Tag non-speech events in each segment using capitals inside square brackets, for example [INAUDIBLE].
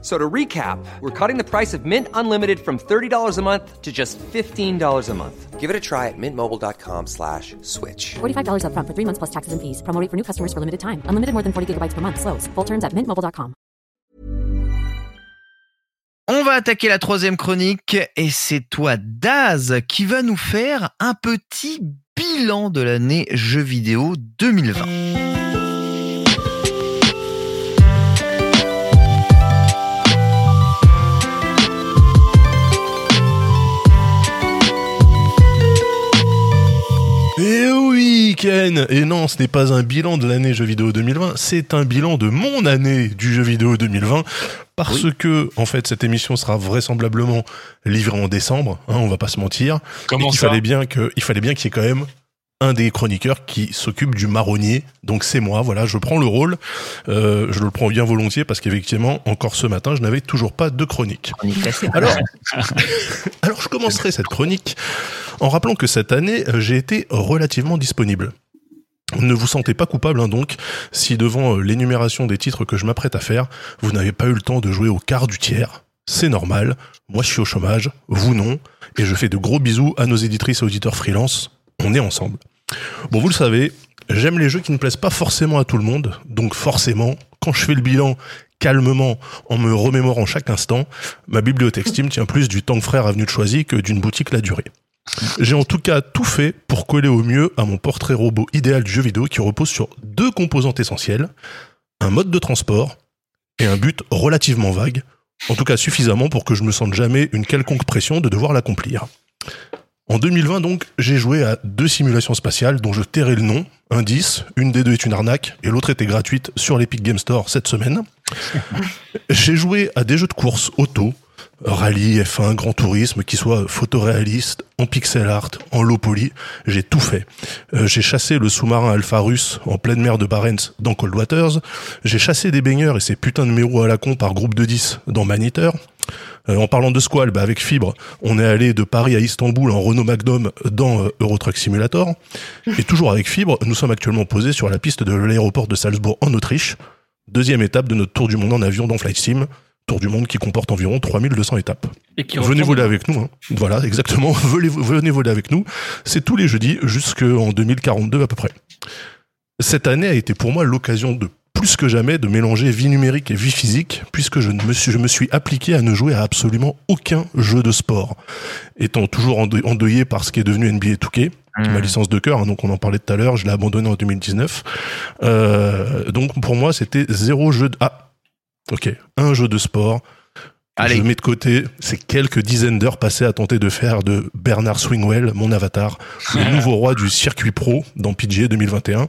So to recap, we're cutting the price of Mint Unlimited from $30 a month to just $15 a month. Give it a try at mintmobile.com slash switch. $45 upfront for three months plus taxes and fees. Promo rate for new customers for limited time. Unlimited more than 40 gigabytes per month. Slows. Full terms at mintmobile.com. On va attaquer la troisième chronique et c'est toi Daz qui va nous faire un petit bilan de l'année jeux vidéo 2020. Et non, ce n'est pas un bilan de l'année jeux vidéo 2020, c'est un bilan de mon année du jeu vidéo 2020. Parce que, en fait, cette émission sera vraisemblablement livrée en décembre, hein, on va pas se mentir. Comment et ça? fallait bien que, il fallait bien qu'il y ait quand même un des chroniqueurs qui s'occupe du marronnier. Donc c'est moi, voilà, je prends le rôle. Euh, je le prends bien volontiers parce qu'effectivement, encore ce matin, je n'avais toujours pas de chronique. Alors, [LAUGHS] alors je commencerai cette chronique en rappelant que cette année, euh, j'ai été relativement disponible. Ne vous sentez pas coupable hein, donc si devant euh, l'énumération des titres que je m'apprête à faire, vous n'avez pas eu le temps de jouer au quart du tiers. C'est normal, moi je suis au chômage, vous non, et je fais de gros bisous à nos éditrices et auditeurs freelance. On est ensemble. Bon, vous le savez, j'aime les jeux qui ne plaisent pas forcément à tout le monde, donc forcément, quand je fais le bilan calmement, en me remémorant chaque instant, ma bibliothèque Steam tient plus du Tank Frère Avenue de Choisy que d'une boutique La Durée. J'ai en tout cas tout fait pour coller au mieux à mon portrait robot idéal du jeu vidéo qui repose sur deux composantes essentielles, un mode de transport et un but relativement vague, en tout cas suffisamment pour que je me sente jamais une quelconque pression de devoir l'accomplir. En 2020 donc, j'ai joué à deux simulations spatiales dont je tairai le nom, indice, une des deux est une arnaque et l'autre était gratuite sur l'Epic Game Store cette semaine. [LAUGHS] j'ai joué à des jeux de course auto, rallye, F1, grand tourisme, qui soit photoréaliste, en pixel art, en low poly, j'ai tout fait. Euh, j'ai chassé le sous-marin Alpha russe en pleine mer de Barents dans Cold Waters, j'ai chassé des baigneurs et ces putains de mérous à la con par groupe de 10 dans Maniteur. Euh, en parlant de Squall, bah avec Fibre, on est allé de Paris à Istanbul en Renault Magnum dans euh, Euro Truck Simulator. Et toujours avec Fibre, nous sommes actuellement posés sur la piste de l'aéroport de Salzbourg en Autriche. Deuxième étape de notre tour du monde en avion dans Flight Sim. Tour du monde qui comporte environ 3200 étapes. Et qui Venez voler avec nous. hein. Voilà, exactement. [LAUGHS] Venez, venez voler avec nous. C'est tous les jeudis jusqu'en 2042 à peu près. Cette année a été pour moi l'occasion de plus que jamais de mélanger vie numérique et vie physique, puisque je, me, suis, je me suis appliqué à ne jouer à absolument aucun jeu de sport. Étant toujours ende- endeuillé par ce qui est devenu NBA 2K, qui est ma licence de cœur, hein, donc on en parlait tout à l'heure, je l'ai abandonné en 2019. Euh, donc pour moi, c'était zéro jeu de... Ah, ok, un jeu de sport. Allez. Je mets de côté ces quelques dizaines d'heures passées à tenter de faire de Bernard Swingwell, mon avatar, le [LAUGHS] nouveau roi du circuit pro dans PGA 2021. Ouais.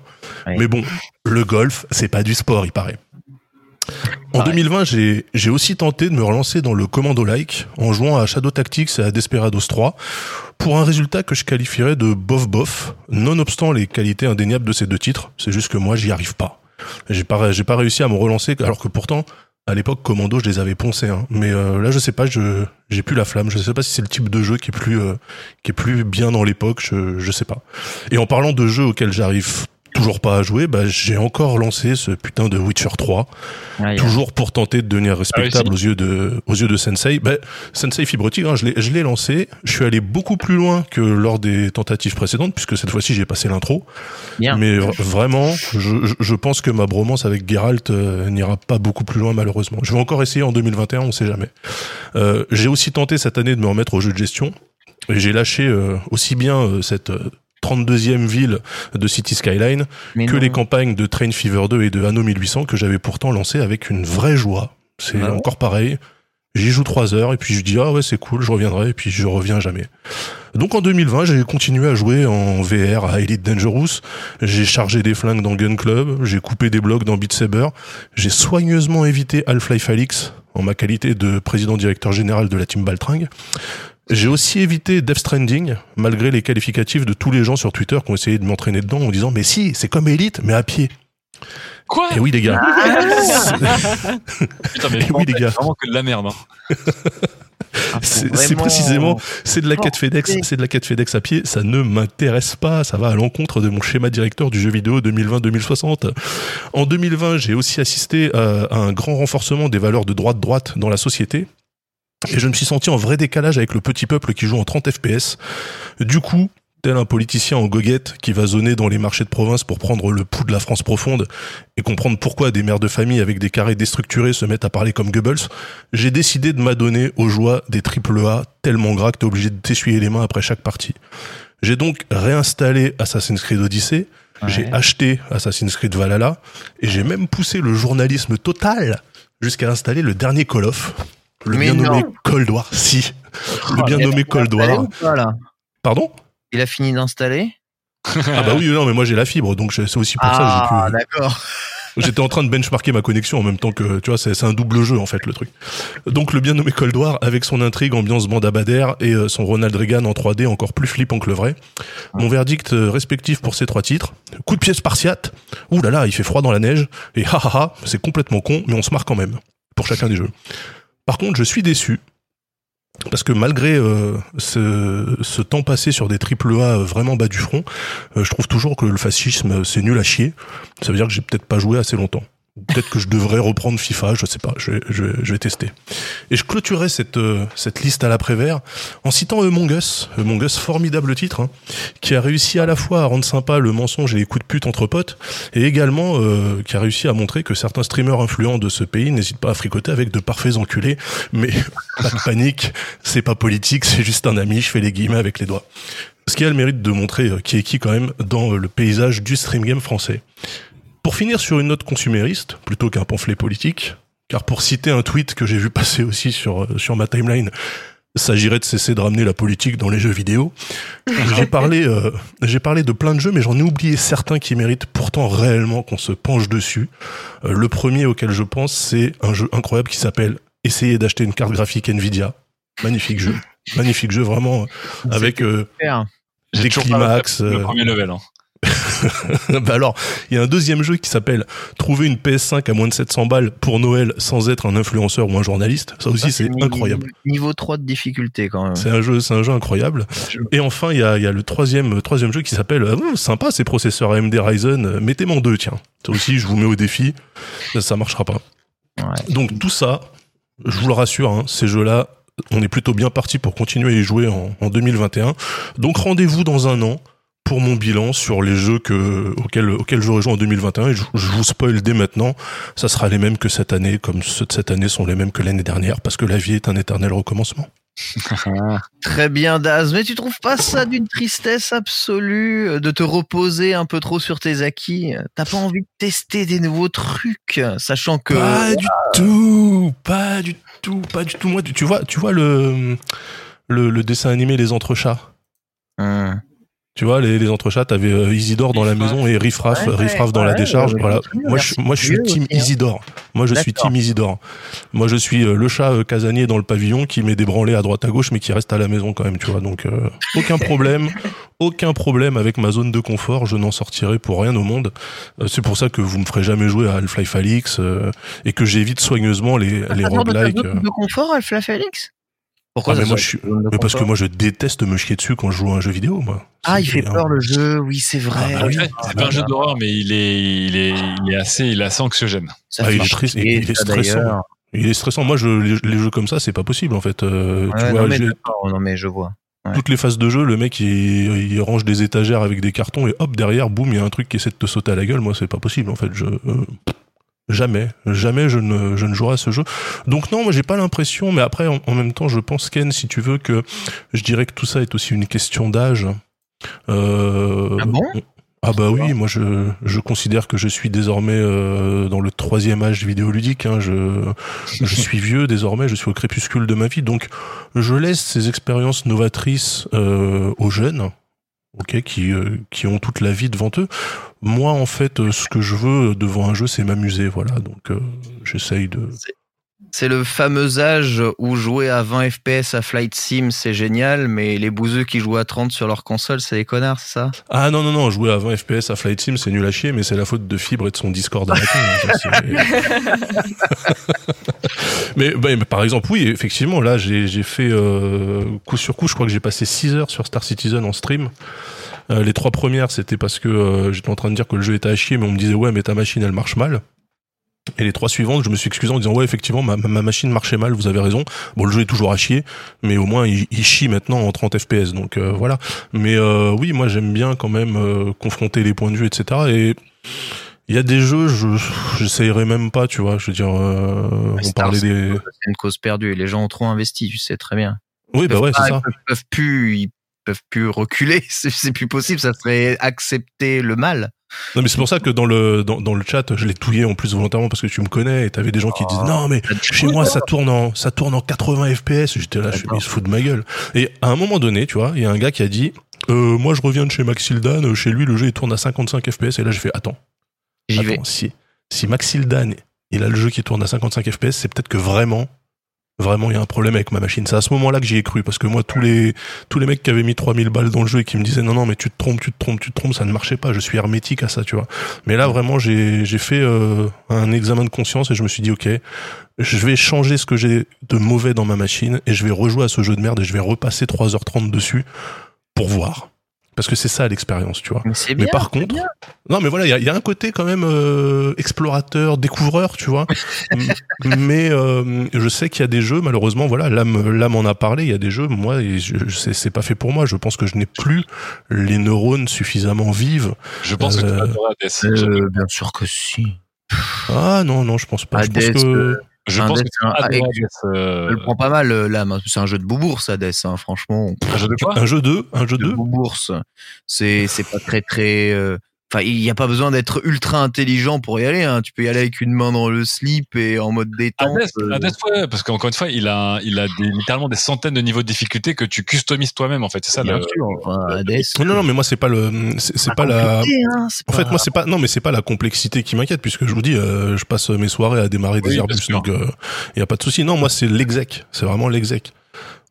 Mais bon, le golf, c'est pas du sport, il paraît. En 2020, j'ai j'ai aussi tenté de me relancer dans le commando like en jouant à Shadow Tactics et à Desperados 3 pour un résultat que je qualifierais de bof bof, nonobstant les qualités indéniables de ces deux titres. C'est juste que moi, j'y arrive pas. J'ai pas j'ai pas réussi à me relancer alors que pourtant à l'époque Commando, je les avais poncés hein. mais euh, là je sais pas, je j'ai plus la flamme, je sais pas si c'est le type de jeu qui est plus euh, qui est plus bien dans l'époque, je je sais pas. Et en parlant de jeux auxquels j'arrive toujours pas à jouer, bah, j'ai encore lancé ce putain de Witcher 3 Aïe. toujours pour tenter de devenir respectable Ah aux yeux de aux yeux de Sensei. Ben, Sensei Fibre Tigre, hein, je l'ai je l'ai lancé. Je suis allé beaucoup plus loin que lors des tentatives précédentes, puisque cette fois-ci j'ai passé l'intro. Bien. Mais vra- vraiment, je, je- je pense que ma bromance avec Geralt euh, n'ira pas beaucoup plus loin malheureusement. Je vais encore essayer en 2021, on sait jamais. Euh, j'ai aussi tenté cette année de me remettre au jeu de gestion. Et j'ai lâché euh, aussi bien euh, cette euh, 32e ville de City Skyline Mais que non. les campagnes de Train Fever 2 et de Anno 1800 que j'avais pourtant lancé avec une vraie joie. C'est Ah encore pareil. J'y joue trois heures et puis je dis ah ouais c'est cool, je reviendrai et puis je reviens jamais. Donc en 2020 j'ai continué à jouer en VR à Elite Dangerous, j'ai chargé des flingues dans Gun Club, j'ai coupé des blocs dans Beat Saber, j'ai soigneusement évité Half-Life Alix en ma qualité de président directeur général de la team Baltringue. J'ai aussi évité Death Stranding, malgré les qualificatifs de tous les gens sur Twitter qui ont essayé de m'entraîner dedans en disant mais si, c'est comme Elite, mais à pied. Quoi? Et oui les gars. Putain, mais Eh oui, les gars. [LAUGHS] c'est vraiment que de la merde. hein. [LAUGHS] Ah, C'est vraiment- précisément, c'est de la quête FedEx, c'est de la quête FedEx à pied, ça ne m'intéresse pas, ça va à l'encontre de mon schéma directeur du jeu vidéo 2020-2060. En 2020, j'ai aussi assisté à, à un grand renforcement des valeurs de droite-droite dans la société. Et je me suis senti en vrai décalage avec le petit peuple qui joue en 30 FPS. Du coup, tel un politicien en goguette qui va zoner dans les marchés de province pour prendre le pouls de la France profonde et comprendre pourquoi des mères de famille avec des carrés déstructurés se mettent à parler comme Goebbels, j'ai décidé de m'adonner aux joies des AAA tellement gras que t'es obligé de t'essuyer les mains après chaque partie. J'ai donc réinstallé Assassin's Creed Odyssey, j'ai acheté Assassin's Creed Valhalla et j'ai même poussé le journalisme total jusqu'à installer le dernier Call of, le Mais bien nommé non. Cold War. Si, le bien nommé fini Cold d'installer War. ou pas, là? Pardon? Il a fini d'installer? Ah bah oui, non, mais moi j'ai la fibre, donc c'est aussi pour ça Ah, que j'ai pu. d'accord. [LAUGHS] J'étais en train de benchmarker ma connexion en même temps que, tu vois, c'est un double jeu en fait le truc. Donc le bien nommé Cold War avec son intrigue, ambiance Bader et euh, son Ronald Reagan en 3D encore plus flippant que le vrai. Mon verdict euh, respectif pour ces trois titres. Coup de pied spartiate. Ouh là là, il fait froid dans la neige. Et ha ha ha, c'est complètement con, mais on se marre quand même. Pour chacun des jeux. Par contre, je suis déçu. Parce que malgré euh, ce, temps passé sur des triple A vraiment bas du front, euh, je trouve toujours que le fascisme c'est nul à chier. Ça veut dire que j'ai peut-être pas joué assez longtemps. Peut-être que je devrais reprendre FIFA, je sais pas, je je je vais tester. Et je clôturerai cette, euh, cette liste à l'après-vert en citant Among Us, Among Us, formidable titre, hein, qui a réussi à la fois à rendre sympa le mensonge et les coups de pute entre potes, et également euh, qui a réussi à montrer que certains streamers influents de ce pays n'hésitent pas à fricoter avec de parfaits enculés, mais [LAUGHS] pas de panique, c'est pas politique, c'est juste un ami, je fais les guillemets avec les doigts. Ce qui a le mérite de montrer euh, qui est qui quand même dans euh, le paysage du stream game français. Pour finir sur une note consumériste, plutôt qu'un pamphlet politique, car pour citer un tweet que j'ai vu passer aussi sur, euh, sur ma timeline, s'agirait de cesser de ramener la politique dans les jeux vidéo. [LAUGHS] j'ai parlé, euh, j'ai parlé de plein de jeux, mais j'en ai oublié certains qui méritent pourtant réellement qu'on se penche dessus. Euh, le premier auquel je pense, c'est un jeu incroyable qui s'appelle Essayer d'acheter une carte graphique Nvidia. Magnifique jeu. [LAUGHS] Magnifique jeu, vraiment, avec euh, des climax. Le premier level. Hein. [LAUGHS] bah alors, il y a un deuxième jeu qui s'appelle Trouver une PS5 à moins de 700 balles pour Noël sans être un influenceur ou un journaliste. Ça aussi, c'est Niveau- incroyable. Niveau 3 de difficulté quand même. C'est un jeu, c'est un jeu incroyable. Et enfin, il y a, il y a le troisième, troisième jeu qui s'appelle euh, Ouh, sympa ces processeurs AMD Ryzen. euh, Mettez-moi en deux, tiens. Ça aussi, je vous mets au défi. Ça, ça marchera pas. Ouais. Donc tout ça, je vous le rassure, hein, ces jeux-là, on est plutôt bien parti pour continuer à y jouer en, en 2021. Donc rendez-vous dans un an pour mon bilan sur les jeux que, auxquels, auxquels j'aurai joué en 2021. Et je, je vous spoil dès maintenant, ça sera les mêmes que cette année, comme ceux de cette année sont les mêmes que l'année dernière, parce que la vie est un éternel recommencement. [LAUGHS] Très bien Daz, mais tu trouves pas ça d'une tristesse absolue euh, de te reposer un peu trop sur tes acquis? T'as pas envie de tester des nouveaux trucs, sachant que Pas du tout, pas du tout, pas du tout. Moi, tu tu vois, tu vois le, le, le dessin animé Les Entrechats. Hum. Tu vois, les, les entrechats, t'avais euh, Isidore dans la maison et Riffraff, Ouais, dans la décharge. voilà. Moi, je, moi, je suis Mieux team hein. Isidore. Moi, je suis team Isidore. Moi, je suis euh, le chat euh, casanier dans le pavillon qui met des branlées à droite à gauche, mais qui reste à la maison quand même, tu vois. Donc, euh, aucun problème, [LAUGHS] aucun problème avec ma zone de confort. Je n'en sortirai pour rien au monde. C'est pour ça que vous me ferez jamais jouer à Half-Life Alix et que j'évite soigneusement les, les de roguelikes. zone euh. de confort, Félix Pourquoi Ah, ça mais moi, je suis- parce que moi, je déteste me chier dessus quand je joue à un jeu vidéo, moi. Ah, il fait peur le jeu, oui, c'est vrai. Ah, bah oui. C'est pas un jeu d'horreur, mais il est, il est, il est assez, il est assez anxiogène. Ça Ah, il est chier, triste, il est ça, stressant. Il est stressant. Moi, je, les, les jeux comme ça, c'est pas possible en fait. Euh, tu Ouais, vois, non, mais non, je vois. ouais. toutes les phases de jeu, le mec il, il range des étagères avec des cartons et hop derrière, boum, il y a un truc qui essaie de te sauter à la gueule. Moi, c'est pas possible en fait. Je euh, jamais, jamais je ne, je ne jouerai à ce jeu. Donc non, moi j'ai pas l'impression. Mais après, en, en même temps, je pense Ken, si tu veux que je dirais que tout ça est aussi une question d'âge. Euh, Ah bon? Ah bah oui, moi je, je considère que je suis désormais euh, dans le troisième âge vidéoludique. Hein. Je, je [LAUGHS] suis vieux désormais, je suis au crépuscule de ma vie, donc je laisse ces expériences novatrices euh, aux jeunes, ok, qui, euh, qui ont toute la vie devant eux. Moi, en fait, euh, ce que je veux devant un jeu, c'est m'amuser, voilà. Donc, euh, j'essaye de. C'est le fameux âge où jouer à 20 FPS à Flight Sim, c'est génial, mais les bouseux qui jouent à 30 sur leur console, c'est des connards, c'est ça? Ah non, non, non, jouer à 20 FPS à Flight Sim, c'est nul à chier, mais c'est la faute de Fibre et de son Discord arrêté. hein, ça, c'est- [LAUGHS] mais, bah, mais par exemple, oui, effectivement, là, j'ai j'ai fait euh, coup sur coup, je crois que j'ai passé 6 heures sur Star Citizen en stream. Euh, les trois premières, c'était parce que euh, j'étais en train de dire que le jeu était à chier, mais on me disait, ouais, mais ta machine, elle marche mal. Et les trois suivantes, je me suis excusé en disant ouais effectivement ma, ma machine marchait mal, vous avez raison. Bon le jeu est toujours à chier, mais au moins il, il chie maintenant en 30 FPS, donc euh, voilà. Mais euh, oui, moi j'aime bien quand même euh, confronter les points de vue, etc. Et il y a des jeux, je j'essayerai même pas, tu vois. Je veux dire, euh, on Star, parlait des. c'est une cause perdue. Les gens ont trop investi, tu sais très bien. Oui, bah ouais, c'est ça. Ils peuvent plus, ils peuvent plus reculer. [LAUGHS] C'est plus possible. Ça serait accepter le mal. Non, mais c'est pour ça que dans le dans, dans le chat, je l'ai touillé en plus volontairement parce que tu me connais et t'avais des gens qui Oh. disaient non mais chez moi ça tourne en ça tourne en 80 FPS. J'étais là, je suis mais il se fout de ma gueule. Et à un moment donné, tu vois, il y a un gars qui a dit euh, moi je reviens de chez Maxildan, euh, chez lui le jeu il tourne à 55 FPS et là j'ai fait attends, J'y vais. attends si si Maxildan il a le jeu qui tourne à 55 FPS, c'est peut-être que vraiment Vraiment, il y a un problème avec ma machine. C'est à ce moment-là que j'y ai cru, parce que moi, tous les tous les mecs qui avaient mis 3000 balles dans le jeu et qui me disaient non, non, mais tu te trompes, tu te trompes, tu te trompes, ça ne marchait pas. Je suis hermétique à ça, tu vois. Mais là, vraiment, j'ai j'ai fait euh, un examen de conscience et je me suis dit ok, je vais changer ce que j'ai de mauvais dans ma machine et je vais rejouer à ce jeu de merde et je vais repasser 3h30 dessus pour voir. Parce que c'est ça l'expérience, tu vois. Mais par contre, bien. non, mais voilà, il y a, il y a un côté quand même euh, explorateur, découvreur, tu vois. [LAUGHS] Mais euh, je sais qu'il y a des jeux, malheureusement, voilà, l'âme, l'âme en a parlé. Il y a des jeux, moi, c'est pas fait pour moi. Je pense que je n'ai plus les neurones suffisamment vives. Je pense que tu Euh, bien sûr que si. Ah non, non, je pense pas. je pense que Je un pense que tu vas un- avec- euh, Je le prends pas mal, euh, l'âme. C'est un jeu de boubourse, Hades, hein, franchement. un jeu de quoi? un jeu 2, un jeu de 2. bourse. C'est c'est pas très très. euh, Enfin, il n'y a pas besoin d'être ultra intelligent pour y aller. Hein. Tu peux y aller avec une main dans le slip et en mode détente. Hades, euh, Hades, ouais, parce qu'encore une fois, il a, il a des, littéralement des centaines de niveaux de difficulté que tu customises toi-même, en fait. C'est ça, bien le, sûr. Enfin, Hades. Non, non, non, mais moi c'est pas le, c'est pas la. hein, En fait, moi, c'est pas, non, mais c'est pas la complexité qui m'inquiète, puisque je vous dis, euh, je passe mes soirées à démarrer des Oui, bien Airbus, donc il y a pas de souci. Non, moi, c'est l'exec, c'est vraiment l'exec.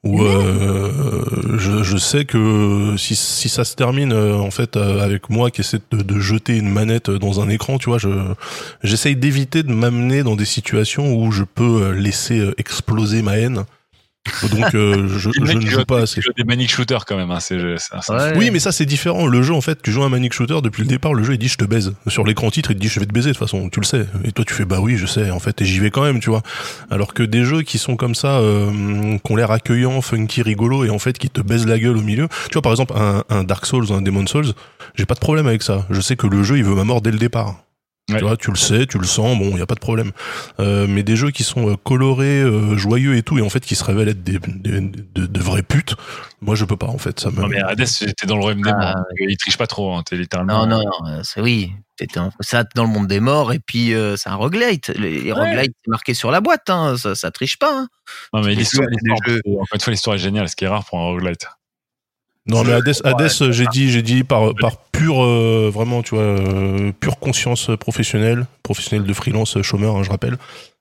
Où euh, je, je sais que si, si ça se termine euh, en fait euh, avec moi qui essaie de, de jeter une manette dans un écran, tu vois, je j'essaye d'éviter de m'amener dans des situations où je peux euh, laisser euh, exploser ma haine. Donc euh, je, ne joue pas assez. joue des manic shooters quand même. Hein, c'est, c'est, c'est- Ouais. Oui, mais ça c'est différent. Le jeu, en fait, tu joues à un manic shooter depuis le départ. Le jeu, il dit je te baise. Sur l'écran titre, il te dit je vais te baiser de toute façon. Tu le sais. Et toi, tu fais bah oui, je sais. En fait, et j'y vais quand même, tu vois. Alors que des jeux qui sont comme ça, euh, qui ont l'air accueillants, funky, rigolo, et en fait qui te baisent la gueule au milieu. Tu vois, par exemple, un, un Dark Souls, un Demon Souls, j'ai pas de problème avec ça. Je sais que le jeu, il veut ma mort dès le départ. Ouais. Tu vois, tu le sais, tu le sens, bon, il y a pas de problème. Euh, mais des jeux qui sont euh, colorés, euh, joyeux et tout, et en fait qui se révèlent être des, des- de, de vraies putes, moi je peux pas en fait. Ça me... Non, mais Hades, t'es dans le royaume des Ah, morts. Il triche pas trop, hein, t'es littéralement. Non, non, non, c'est oui. T'étais un- ça t'es dans le monde des morts et puis euh, c'est un roguelite. Les, les roguelites, c'est marqué sur la boîte, hein. ça, ça triche pas. Hein. Non, mais l'histoire, des l'histoire, jeux. c'est- encore une fois, l'histoire est géniale, ce qui est rare pour un roguelite. Non mais Hades, Hades, Ouais, j'ai dit, j'ai dit par par pure euh, vraiment, tu vois, euh, pure conscience professionnelle, professionnelle de freelance, chômeur, hein, je rappelle.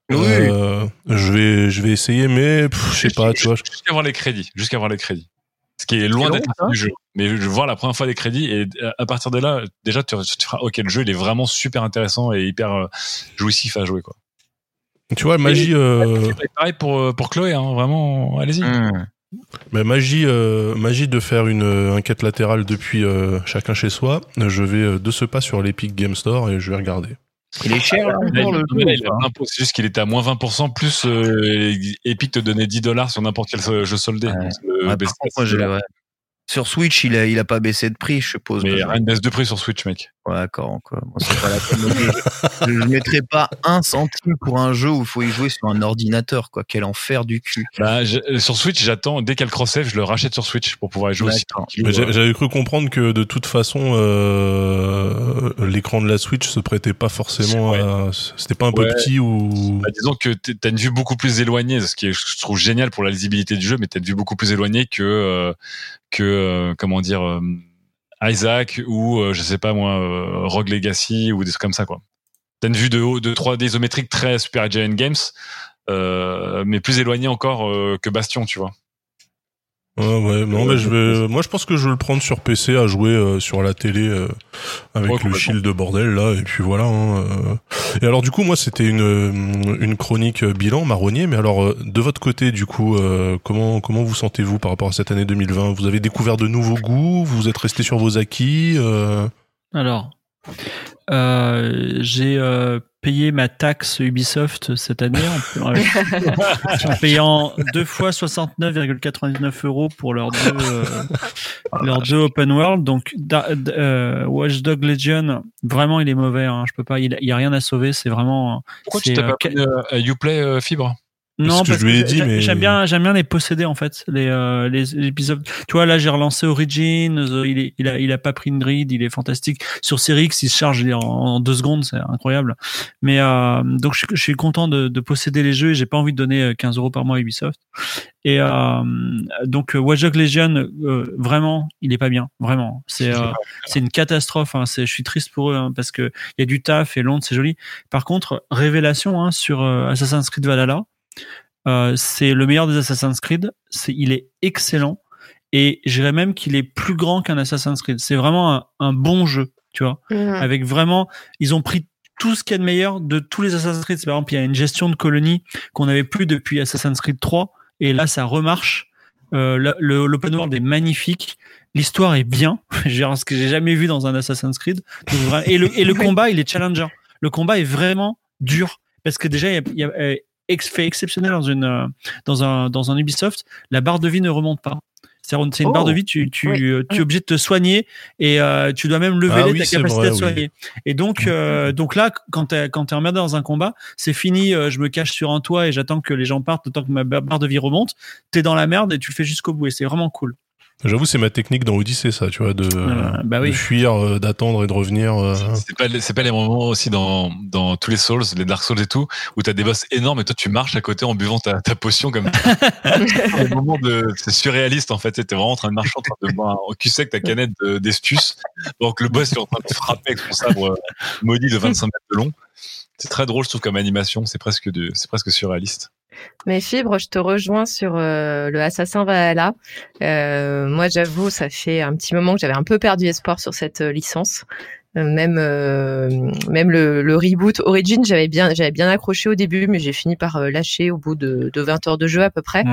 Oui. Euh, je vais, je vais essayer, mais pff, je sais pas, tu vois. Jusqu'à voir les crédits. Jusqu'à voir les crédits. Ce qui est loin d'être du jeu. Mais je vois la première fois les crédits et à partir de là, déjà, tu, tu feras, ok, le jeu, il est vraiment super intéressant et hyper jouissif à jouer, quoi. Tu vois, magie, euh, Et pareil pour, pour Chloé, hein, vraiment, allez-y. Hmm. Bah, magie, euh, magie de faire une euh, un quête latérale depuis euh, chacun chez soi. Je vais euh, de ce pas sur l'Epic Game Store et je vais regarder. Il est cher là, Là, encore il, le mais là, il jeu. a ou pas plein pot. C'est juste qu'il était à moins 20%, plus euh, Epic te donnait 10 dollars sur n'importe quel jeu soldé. Ouais. Donc, le Ouais, baisse par contre, moi, je- ouais. Sur Switch, il a, il a pas baissé de prix, je suppose. mais rien de baisse de prix sur Switch, mec. Ouais, d'accord. quoi. Moi, c'est pas la peine. je, je mettrais pas un centime pour un jeu où il faut y jouer sur un ordinateur, quoi. Quel enfer du cul. Bah, je- euh, sur Switch, j'attends, dès qu'il y a le cross-save, je le rachète sur Switch pour pouvoir y jouer aussi. D'accord. Mais j'ai- J'avais cru comprendre que de toute façon, euh, l'écran de la Switch se prêtait pas forcément à. C'était pas un peu petit ou. Bah, disons que t'as une vue beaucoup plus éloignée, ce qui est, je trouve génial pour la lisibilité du jeu, mais t'as une vue beaucoup plus éloignée que euh, que euh, comment dire euh, Isaac ou euh, je sais pas moi euh, Rogue Legacy ou des trucs comme ça quoi. T'as une vue de haut de 3D isométrique très Super Giant Games. euh, mais plus éloigné encore que Bastion, tu vois. Ouais, ouais, non, mais je vais, moi, je pense que je vais le prendre sur PC à jouer euh, sur la télé euh, avec Ouais, le shield de bordel là, et puis voilà. hein, euh. Et alors, du coup, moi, c'était une euh, une chronique euh, bilan marronnier, mais alors euh, de votre côté, du coup, euh, comment comment vous sentez-vous par rapport à cette année 2020 Vous avez découvert de nouveaux goûts? Vous êtes resté sur vos acquis euh, Alors, euh, j'ai euh, payé ma taxe Ubisoft cette année en, [LAUGHS] en payant deux fois 69,99 euros pour leurs deux, euh, leurs deux open world. Donc, da- d- euh, Watch Dog Legion, vraiment, il est mauvais. Hein, je peux pas, il, y a rien à sauver. C'est vraiment. Pourquoi tu euh, pas à Uplay euh, Fibre? Non, que parce je lui ai que dit, j'a- mais- j'aime bien, j'aime bien les posséder en fait, les, euh, les, les épisodes. Tu vois, là j'ai relancé Origins, euh, il est, il a, il a pas pris une grid, il est fantastique. Sur Series X, il se charge en, en deux secondes, c'est incroyable. Mais euh, donc je, suis- je suis content de, de posséder les jeux et j'ai pas envie de donner euh, 15 euros par mois à Ubisoft. Et euh, donc euh, Watch Dogs Legion, euh, vraiment, il est pas bien, vraiment. C'est, euh, c'est une catastrophe. Hein. C'est, je suis triste pour eux hein, parce que il y a du taf et Londres, c'est joli. Par contre, révélation hein, sur euh, Assassin's Creed Valhalla. Euh, c'est le meilleur des Assassin's Creed. C'est, il est excellent et je dirais même qu'il est plus grand qu'un Assassin's Creed. C'est vraiment un, un bon jeu, tu vois, Mhm. avec vraiment, ils ont pris tout ce qu'il y a de meilleur de tous les Assassin's Creed. Par exemple, il y a une gestion de colonie qu'on n'avait plus depuis Assassin's Creed 3 et là, ça remarche. Euh, L'open world est magnifique. L'histoire est bien. [LAUGHS] Ce que j'ai jamais vu dans un Assassin's Creed. Donc, et le, et le [LAUGHS] combat, il est challenger. Le combat est vraiment dur parce que déjà, il y a, il y a, euh, ex- fait exceptionnel dans une euh, dans un dans un Ubisoft, la barre de vie ne remonte pas. C'est une Oh. barre de vie, tu tu Oui. euh, tu es obligé de te soigner et euh, tu dois même lever Ah oui, ta capacité vrai, à te oui. soigner. Et donc euh, donc là, quand t'es quand t'es emmerdé dans un combat, c'est fini. euh, je me cache sur un toit et j'attends que les gens partent, le temps que ma ba- barre de vie remonte. T'es dans la merde et tu le fais jusqu'au bout et c'est vraiment cool. J'avoue, c'est ma technique dans Odyssey, ça, tu vois, de, Euh, bah oui. de fuir, euh, d'attendre et de revenir. euh. C'est pas, c'est pas les moments aussi dans, dans tous les Souls, les Dark Souls et tout, où t'as des boss énormes et toi tu marches à côté en buvant ta, ta potion comme [LAUGHS] c'est surréaliste en fait. T'es vraiment en train de marcher en train de boire au cul sec ta canette de- d'Estus. Donc le boss est en train de te frapper avec son sabre euh, maudit de 25 mètres de long. C'est très drôle, je trouve, comme animation. C'est presque du, c'est presque surréaliste. Mais Fibre, je te rejoins sur euh, le Assassin Valhalla. Euh, moi, j'avoue, ça fait un petit moment que j'avais un peu perdu espoir sur cette euh, licence. Euh, même euh, même le, le reboot Origin, j'avais bien j'avais bien accroché au début, mais j'ai fini par euh, lâcher au bout de, de 20 heures de jeu à peu près. Ouais.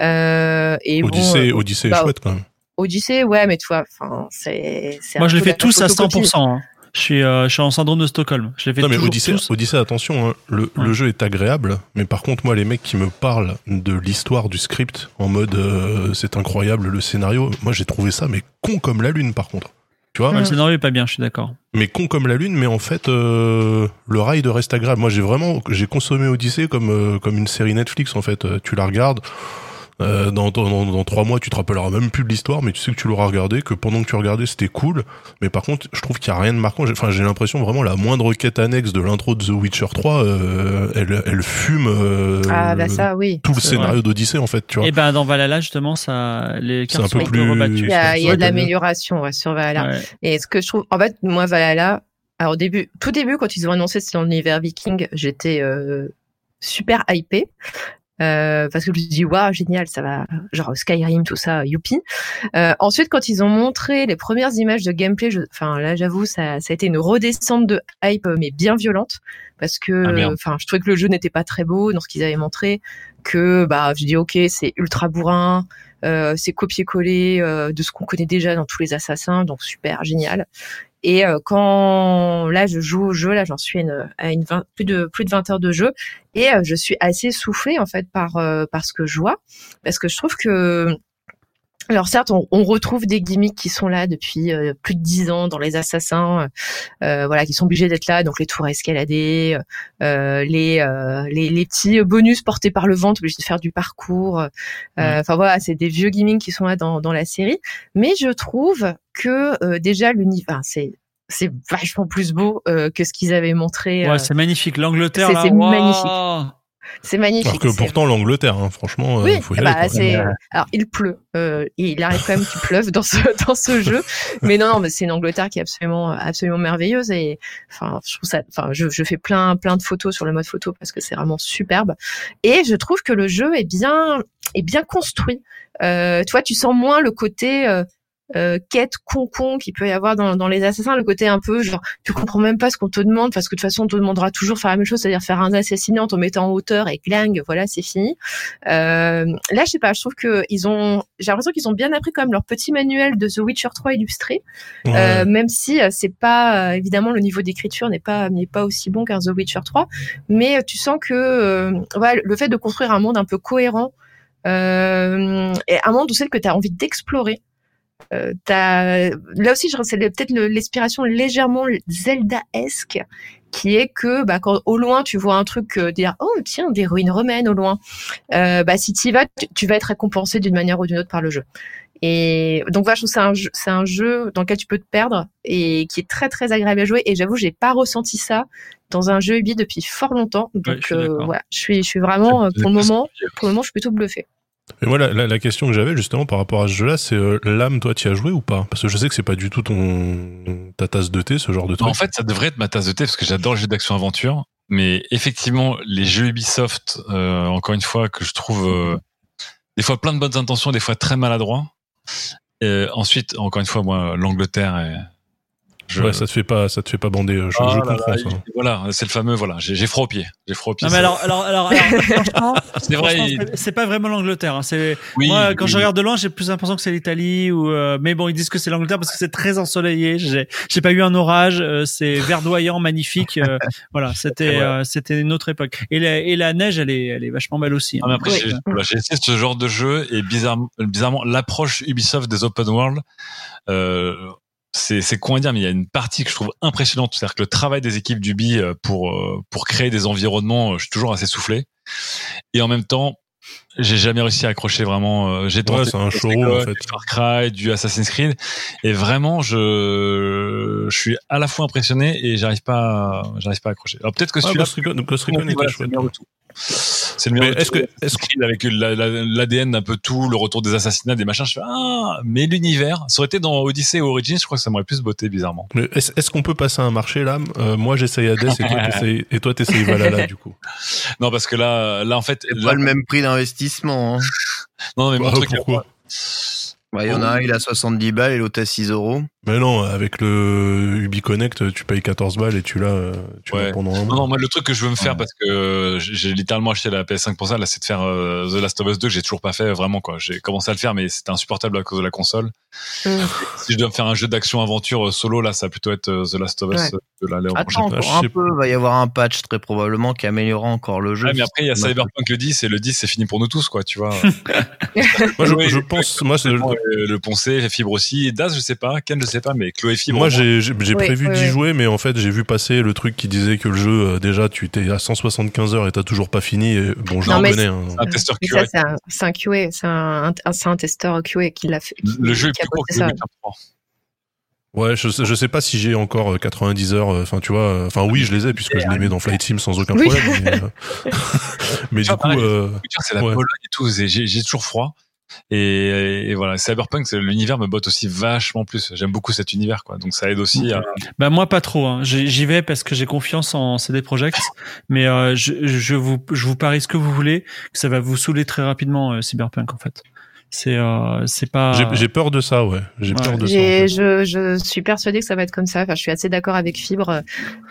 Euh, et Odyssey, bon, Odyssey est bah, chouette quand même. Odyssey, ouais, mais tu vois, enfin, c'est. c'est Moi, un je les peu fais la tous à photocopie. 100%. hein. Je suis, euh, je suis en syndrome de Stockholm. Je les fais Non mais Odyssey. Odyssey, attention, hein, le, jeu est agréable, mais par contre moi les mecs qui me parlent de l'histoire du script en mode euh, c'est incroyable le scénario, moi j'ai trouvé ça mais con comme la lune par contre. Tu vois, Ouais, le scénario est pas bien, je suis d'accord. mais con comme la lune, mais en fait euh, le ride reste agréable. Moi j'ai vraiment j'ai consommé Odyssey comme euh, comme une série Netflix en fait. Tu la regardes. Euh, dans, dans, dans, trois mois, tu te rappelleras même plus de l'histoire, mais tu sais que tu l'auras regardé, que pendant que tu regardais, c'était cool. Mais par contre, je trouve qu'il y a rien de marquant. J'ai- Enfin, j'ai l'impression vraiment la moindre quête annexe de l'intro de The Witcher 3, euh, elle, elle fume euh, Ah, bah ça, oui. tout le C'est scénario d'Odyssey en fait, tu vois. Et ben dans Valhalla justement, ça, les C'est cartes un sont peu un peu plus- rebattues. Il y a, il y a de l'amélioration ouais, sur Valhalla. Ouais. Et ce que je trouve, en fait, moi, Valhalla, alors au début, tout début, quand ils ont annoncé que c'était dans l'univers viking, j'étais euh, super hypée. Euh, parce que je me suis dit, waouh, génial, ça va, genre Skyrim, tout ça, youpi. Euh, ensuite, quand ils ont montré les premières images de gameplay, je, enfin, là, j'avoue, ça, ça a été une redescente de hype, mais bien violente. Parce que, Ah, enfin, je trouvais que le jeu n'était pas très beau dans ce qu'ils avaient montré. Que, bah, je dis, ok, c'est ultra bourrin, euh, c'est copier-coller euh, de ce qu'on connaît déjà dans tous les assassins, donc super génial. Et euh, quand là je joue au jeu, là j'en suis à, une, à une vingt- plus de plus de 20 heures de jeu. Et euh, je suis assez soufflée en fait par euh, par ce que je vois. Parce que je trouve que alors certes, on, on retrouve des gimmicks qui sont là depuis euh, plus de dix ans dans les assassins, euh, voilà, qui sont obligés d'être là. Donc les tours escaladées, euh, les, euh, les les petits bonus portés par le vent, obligés de faire du parcours. euh, Enfin voilà, c'est des vieux gimmicks qui sont là dans dans la série. Mais je trouve que euh, déjà l'univers, c'est c'est vachement plus beau euh, que ce qu'ils avaient montré. euh, Ouais, c'est magnifique. L'Angleterre, c'est- magnifique. C'est magnifique. Alors que pourtant l'Angleterre, hein, franchement, euh, oui, faut y bah, aller. Alors, il pleut. Euh, il arrive quand même qu'il pleuve dans ce [LAUGHS] dans ce jeu. Mais non, non, mais c'est une Angleterre qui est absolument absolument merveilleuse et enfin, je trouve ça. Enfin, je, je fais plein plein de photos sur le mode photo parce que c'est vraiment superbe. Et je trouve que le jeu est bien est bien construit. Euh, tu vois, tu sens moins le côté euh, euh, quête con-con qu'il peut y avoir dans, dans les assassins, le côté un peu genre tu comprends même pas ce qu'on te demande parce que de toute façon on te demandera toujours faire la même chose, c'est-à-dire faire un assassinat en te mettant en hauteur et clang, voilà c'est fini. Euh, là je sais pas, je trouve que ils ont, j'ai l'impression qu'ils ont bien appris quand même leur petit manuel de The Witcher 3 illustré, Ouais. euh, même si euh, c'est pas euh, évidemment le niveau d'écriture n'est pas n'est pas aussi bon qu'un The Witcher 3, mais euh, tu sens que euh, ouais, le fait de construire un monde un peu cohérent euh, et un monde aussi que tu as envie d'explorer. Euh, t'as- là aussi, je- c'est peut-être l'inspiration légèrement Zelda-esque, qui est que bah, quand au loin tu vois un truc, euh, dire oh tiens des ruines romaines au loin, euh, bah si tu y vas, tu, tu vas être récompensé d'une manière ou d'une autre par le jeu. Et donc voilà, je trouve que c'est un jeu, c'est un jeu dans lequel tu peux te perdre et qui est très très agréable à jouer. Et j'avoue, j'ai pas ressenti ça dans un jeu Ubi depuis fort longtemps. Donc Ouais, je suis euh, voilà, je suis, je suis vraiment euh, pour le moment, pour le moment, je suis plutôt bluffé. Et moi, la, la- la question que j'avais justement par rapport à ce jeu-là, c'est euh, l'âme, toi, tu as joué ou pas? Parce que je sais que c'est pas du tout ton ta tasse de thé, ce genre de truc. En fait, ça devrait être ma tasse de thé parce que j'adore les jeux d'action-aventure. Mais effectivement, les jeux Ubisoft, euh, encore une fois, que je trouve euh, des fois plein de bonnes intentions, des fois très maladroits. Euh, ensuite, encore une fois, moi, l'Angleterre. Je... Ouais, ça te fait pas, ça te fait pas bander. euh, Je, Ah je là comprends là, ça. Voilà, c'est le fameux. Voilà, j'ai j'ai froid aux pieds. J'ai froid aux pieds. Non mais alors, alors, alors, alors, [LAUGHS] franchement, c'est vrai. il- c'est- pas vraiment l'Angleterre. Hein. C'est Oui, moi quand oui, je regarde de loin, j'ai plus l'impression que c'est l'Italie ou. euh, mais bon, ils disent que c'est l'Angleterre parce que c'est très ensoleillé. J'ai, j'ai pas eu un orage. euh, c'est [LAUGHS] verdoyant, magnifique. euh, voilà, c'était, [LAUGHS] euh, c'était une autre époque. Et la, et la neige, elle est, elle est vachement belle aussi. hein. Ah, mais après, Oui. j'ai voilà, j'ai essayé ce genre de jeu et bizarrement, bizarrement l'approche Ubisoft des open world, euh, c'est c'est quoi dire, mais il y a une partie que je trouve impressionnante, c'est-à-dire que le travail des équipes d'Ubi euh, pour euh, pour créer des environnements, euh, je suis toujours assez soufflé. Et en même temps, j'ai jamais réussi à accrocher vraiment. J'ai tenté Ouais, c'est un du showroom, en fait. du Far Cry, du Assassin's Creed, et vraiment, je je suis à la fois impressionné et j'arrive pas, à- j'arrive pas à accrocher. Alors peut-être que Ah, celui-là, Ghost Recon, Ghost Recon était chouette. C'est le meilleur est-ce que- est-ce avec la- la- l'ADN d'un peu tout, le retour des assassinats, des machins, je fais ah, mais l'univers, ça aurait été dans Odyssey ou Origins, je crois que ça m'aurait plus botté bizarrement. Mais Est-ce est-ce qu'on peut passer un marché là? Euh, Moi, j'essaye Hades et toi, t'essayes- [LAUGHS] et toi, t'essayes Valhalla du coup. Non parce que là, là en fait, C'est là- pas le même prix d'investissement. hein. non mais mon Bah, truc, pourquoi? Bah, Il y en a un, il a 70 balles et l'autre à 6 euros. Mais non, avec le Ubi Connect, tu payes 14 balles et tu l'as, euh, tu l'as Ouais. pendant un Non, mois. non, moi, le truc que je veux me faire, parce que euh, j'ai littéralement acheté la PS5 pour ça, là, c'est de faire euh, The Last of Us 2, que j'ai toujours pas fait, vraiment, quoi. J'ai commencé à le faire, mais c'était insupportable à cause de la console. Si je dois me faire un jeu d'action-aventure solo, là, ça va plutôt être The Last of Us Ouais. Attends. Ah, encore je un peu, il va y avoir un patch très probablement qui améliorera encore le jeu. Ouais, mais après, il y a. Cyberpunk le 10, et le 10, c'est fini pour nous tous, quoi, tu vois. [LAUGHS] Moi, je, je pense, moi, c'est- Bon, euh, le Poncé, Fibre aussi, et Daz, je sais pas, Ken, je sais pas, mais Chloé Fibre. moi, j'ai Oui, prévu oui, d'y oui. jouer, mais en fait, j'ai vu passer le truc qui disait que le jeu, euh, déjà, tu étais à 175 heures et t'as toujours pas fini. Et, bon, je Non, le mais connais. hein. un testeur QA. ça, c'est un, QA, c'est un, un- c'est un testeur QA qui l'a fait. qui- Le jeu est plus court que le ça. Witcher 3. Ouais, je, sais- je sais pas si j'ai encore euh, 90 heures. euh, Enfin, tu vois. euh, Enfin, oui, je les ai puisque je les mets dans Flight Sim sans aucun Oui. problème. Mais, euh, [LAUGHS] mais du coup, pareil. euh, Witcher, c'est la Ouais. Pologne et tout, j'ai toujours froid. Et, et voilà, Cyberpunk, c'est- l'univers me botte aussi vachement plus. J'aime beaucoup cet univers, quoi. Donc ça aide aussi à. Bah moi pas trop. Hein. J'y vais parce que j'ai confiance en CD Projekt, [LAUGHS] mais euh, je, je vous je vous parie ce que vous voulez, que ça va vous saouler très rapidement euh, Cyberpunk en fait. C'est euh, c'est pas. j'ai peur de ça, ouais. J'ai Ouais. peur de ça. en fait. je, je suis persuadée que ça va être comme ça. Enfin, je suis assez d'accord avec Fibre.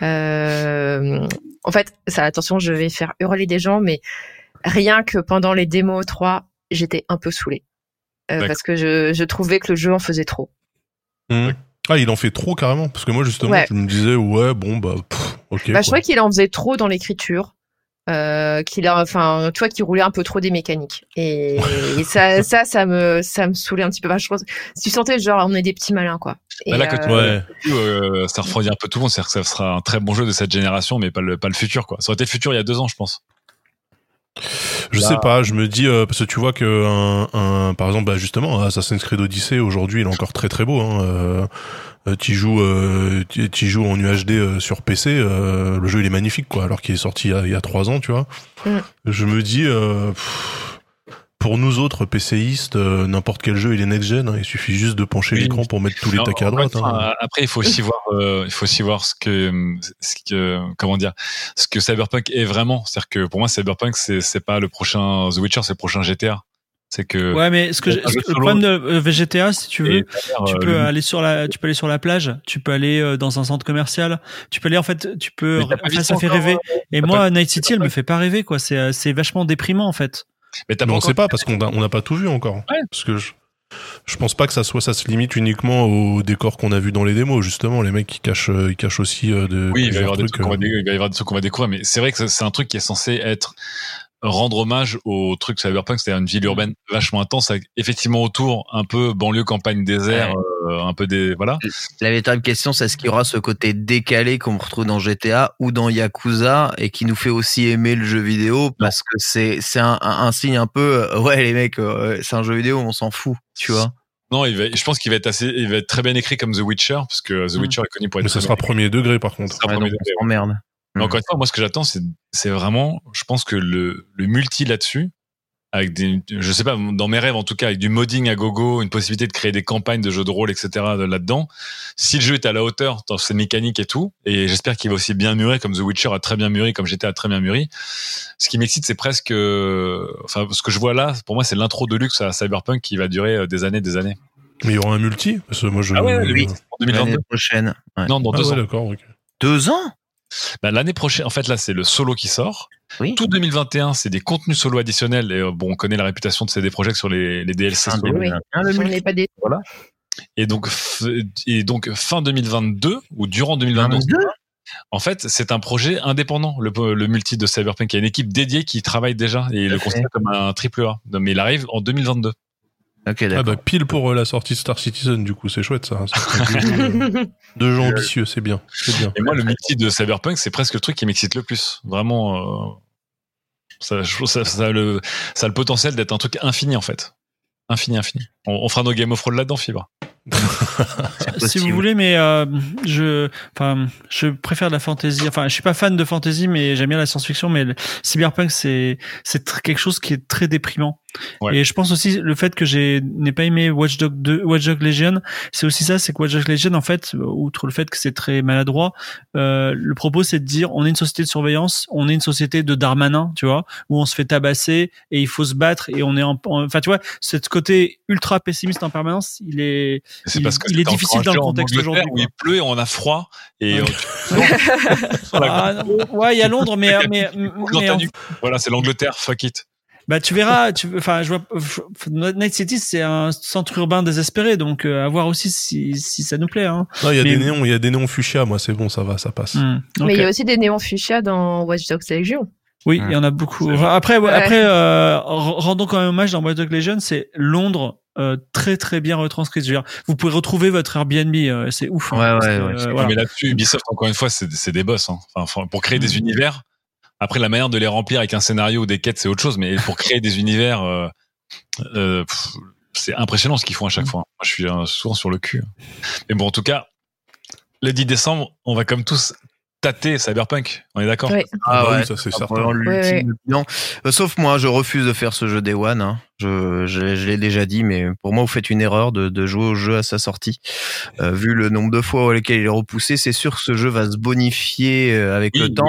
Euh, en fait, ça, attention, je vais faire hurler des gens, mais rien que pendant les démos 3, j'étais un peu saoulée. Euh, parce que je, je trouvais que le jeu en faisait trop. Hum. Ah, il en fait trop carrément. Parce que moi, justement, Ouais. je me disais, ouais, bon, bah, pff, ok. bah, je trouvais qu'il en faisait trop dans l'écriture. Euh, qu'il a, enfin, tu vois, qu'il roulait un peu trop des mécaniques. Et, [LAUGHS] et ça, ça, ça me, ça me saoulait un petit peu. Enfin, je pense, si tu sentais genre, on est des petits malins, quoi. Et, Bah là, quand tu- euh, Ouais. Coup, euh, ça refroidit un peu tout le monde. C'est-à-dire que ça sera un très bon jeu de cette génération, mais pas le, pas le futur, quoi. Ça aurait été le futur il y a deux ans, je pense. Je Là- sais pas, je me dis euh, parce que tu vois que un, un par exemple bah justement Assassin's Creed Odyssey aujourd'hui il est encore très très beau hein, euh, euh, tu joues, euh, tu joues en UHD euh, sur PC, euh, le jeu il est magnifique quoi, alors qu'il est sorti il y a- il y a trois ans, tu vois. Mm. Je me dis, euh, pff, pour nous autres PCistes, euh, n'importe quel jeu il est next gen, hein, il suffit juste de pencher Oui. l'écran pour mettre tous les Non, taquets à droite. hein. Après, il faut aussi voir, euh, il faut aussi voir ce que, ce que, comment dire, ce que Cyberpunk est vraiment. C'est-à-dire que pour moi, Cyberpunk, c'est, c'est pas le prochain The Witcher, c'est le prochain GTA. C'est que. Ouais, mais ce que jeu le problème de euh, VGTA, si tu veux, derrière, tu euh, peux le- aller sur la, tu peux aller sur la plage, tu peux aller euh, dans un centre commercial, tu peux aller en fait, tu peux, ça ça fait rêver. Et moi, pas- Night City, elle me fait pas rêver, quoi. C'est, euh, c'est vachement déprimant, en fait. Mais t'as on encore- sait pas parce qu'on n'a pas tout vu encore. Ouais. Parce que je, je pense pas que ça soit ça se limite uniquement aux décors qu'on a vu dans les démos. Justement, les mecs qui cachent, euh, ils cachent aussi euh, de Oui, il va y plusieurs avoir des trucs. trucs qu'on va, euh. il va y avoir des trucs qu'on va découvrir, mais c'est vrai que c'est un truc qui est censé être rendre hommage au truc Cyberpunk, c'est-à-dire une ville urbaine vachement intense, avec effectivement autour un peu banlieue, campagne, désert, euh, un peu des voilà. La véritable question, c'est est-ce qu'il y aura ce côté décalé qu'on retrouve dans GTA ou dans Yakuza et qui nous fait aussi aimer le jeu vidéo parce que c'est c'est un, un, un signe un peu euh, ouais les mecs euh, c'est un jeu vidéo on s'en fout tu vois Non, il va, je pense qu'il va être assez, il va être très bien écrit comme The Witcher, parce que The Mm. Witcher est connu pour être Mais ça très sera premier degré par contre. Ça sera Ouais, premier donc degré, Mm. encore une fois, moi, ce que j'attends, c'est, c'est vraiment, je pense que le, le multi là-dessus, avec des, je sais pas, dans mes rêves, en tout cas, avec du modding à gogo, une possibilité de créer des campagnes de jeux de rôle, etc., de- là-dedans. Si le jeu est à la hauteur dans ses mécaniques et tout, et j'espère qu'il va aussi bien mûrir, comme The Witcher a très bien mûri, comme GTA a très bien mûri. Ce qui m'excite, c'est presque, enfin, ce que je vois là, pour moi, c'est l'intro de luxe à Cyberpunk qui va durer euh, des années, des années. Mais il y aura un multi parce que moi je. Ah ouais, oui. En l'année 2022. prochaine ouais. Non, dans Ah deux ouais, ans. d'accord. ok. deux ans? Bah, l'année prochaine, en fait, là, c'est le solo qui sort. oui Tout 2021, c'est des contenus solo additionnels. Et euh, bon, on connaît la réputation de CD Projekt sur les, les DLC solo. 2021, le On multi. n'est pas des. Et donc, et donc, fin 2022 ou durant 2022, 22? en fait, c'est un projet indépendant, le, le multi de Cyberpunk. Il y a une équipe dédiée qui travaille déjà et le fait. considère comme un triple A. Mais il arrive en 2022. Ok Ah bah pile pour euh, la sortie de Star Citizen du coup c'est chouette ça. Fait deux- [LAUGHS] gens ambitieux c'est bien c'est bien. Et moi, le multi de Cyberpunk, c'est presque le truc qui m'excite le plus. Vraiment, euh, ça, a le, ça a le potentiel d'être un truc infini, en fait. Infini, infini. On, on fera nos Game of Thrones là-dedans, Fibre. [LAUGHS] si vous voulez, mais euh, je, enfin, je préfère la fantasy. Enfin, je suis pas fan de fantasy, mais j'aime bien la science-fiction. Mais le cyberpunk, c'est c'est tr- quelque chose qui est très déprimant. Ouais. Et je pense aussi le fait que j'ai n'ai pas aimé Watch Dogs 2, Watch Dogs Legion, c'est aussi ça, c'est que Watch Dogs Legion, en fait, outre le fait que c'est très maladroit, euh, le propos c'est de dire on est une société de surveillance, on est une société de Darmanin, tu vois, où on se fait tabasser et il faut se battre et on est en, en- enfin tu vois, ce côté ultra pessimiste en permanence, il est Il- parce que il est difficile dans le contexte aujourd'hui, Où il pleut et on a froid. Et euh, [LAUGHS] Ah, non, ouais, il y a Londres, mais, [LAUGHS] mais, mais nuque. voilà, c'est l'Angleterre, fuck it. Bah, tu verras, tu, enfin, je vois, Night City, c'est un centre urbain désespéré, donc, euh, à voir aussi si, si ça nous plaît, hein. Non il y a Mais- des néons il y a des néons fuchsia moi c'est bon ça va ça passe. Hmm, Mais il y a aussi des néons fuchsia dans Watch Dogs Legion. Oui, il y en a beaucoup. Après, ouais, Ouais. après, euh, rendons quand même hommage dans Watch Dogs Legion, c'est Londres. euh, très très bien retranscrit. Je veux dire, vous pouvez retrouver votre Airbnb, euh, c'est ouf. hein, Ouais, ouais, que, ouais, euh, voilà. Mais là-dessus, Ubisoft, encore une fois, c'est des boss. Hein. Enfin, enfin, pour créer des univers, après, la manière de les remplir avec un scénario ou des quêtes, c'est autre chose. Mais pour créer des univers, euh, euh, c'est impressionnant ce qu'ils font à chaque fois. Moi, je suis euh, souvent sur le cul. Mais bon, en tout cas, le 10 décembre, on va comme tous tâter Cyberpunk. On est d'accord. Ah, bah ouais, oui ça c'est Ah, certain. Euh, sauf moi, je refuse de faire ce jeu Day One. Hein. Je, je, je l'ai déjà dit, mais pour moi, vous faites une erreur de, de jouer au jeu à sa sortie. Euh, vu le nombre de fois auxquelles il est repoussé, c'est sûr que ce jeu va se bonifier avec Oui, le temps.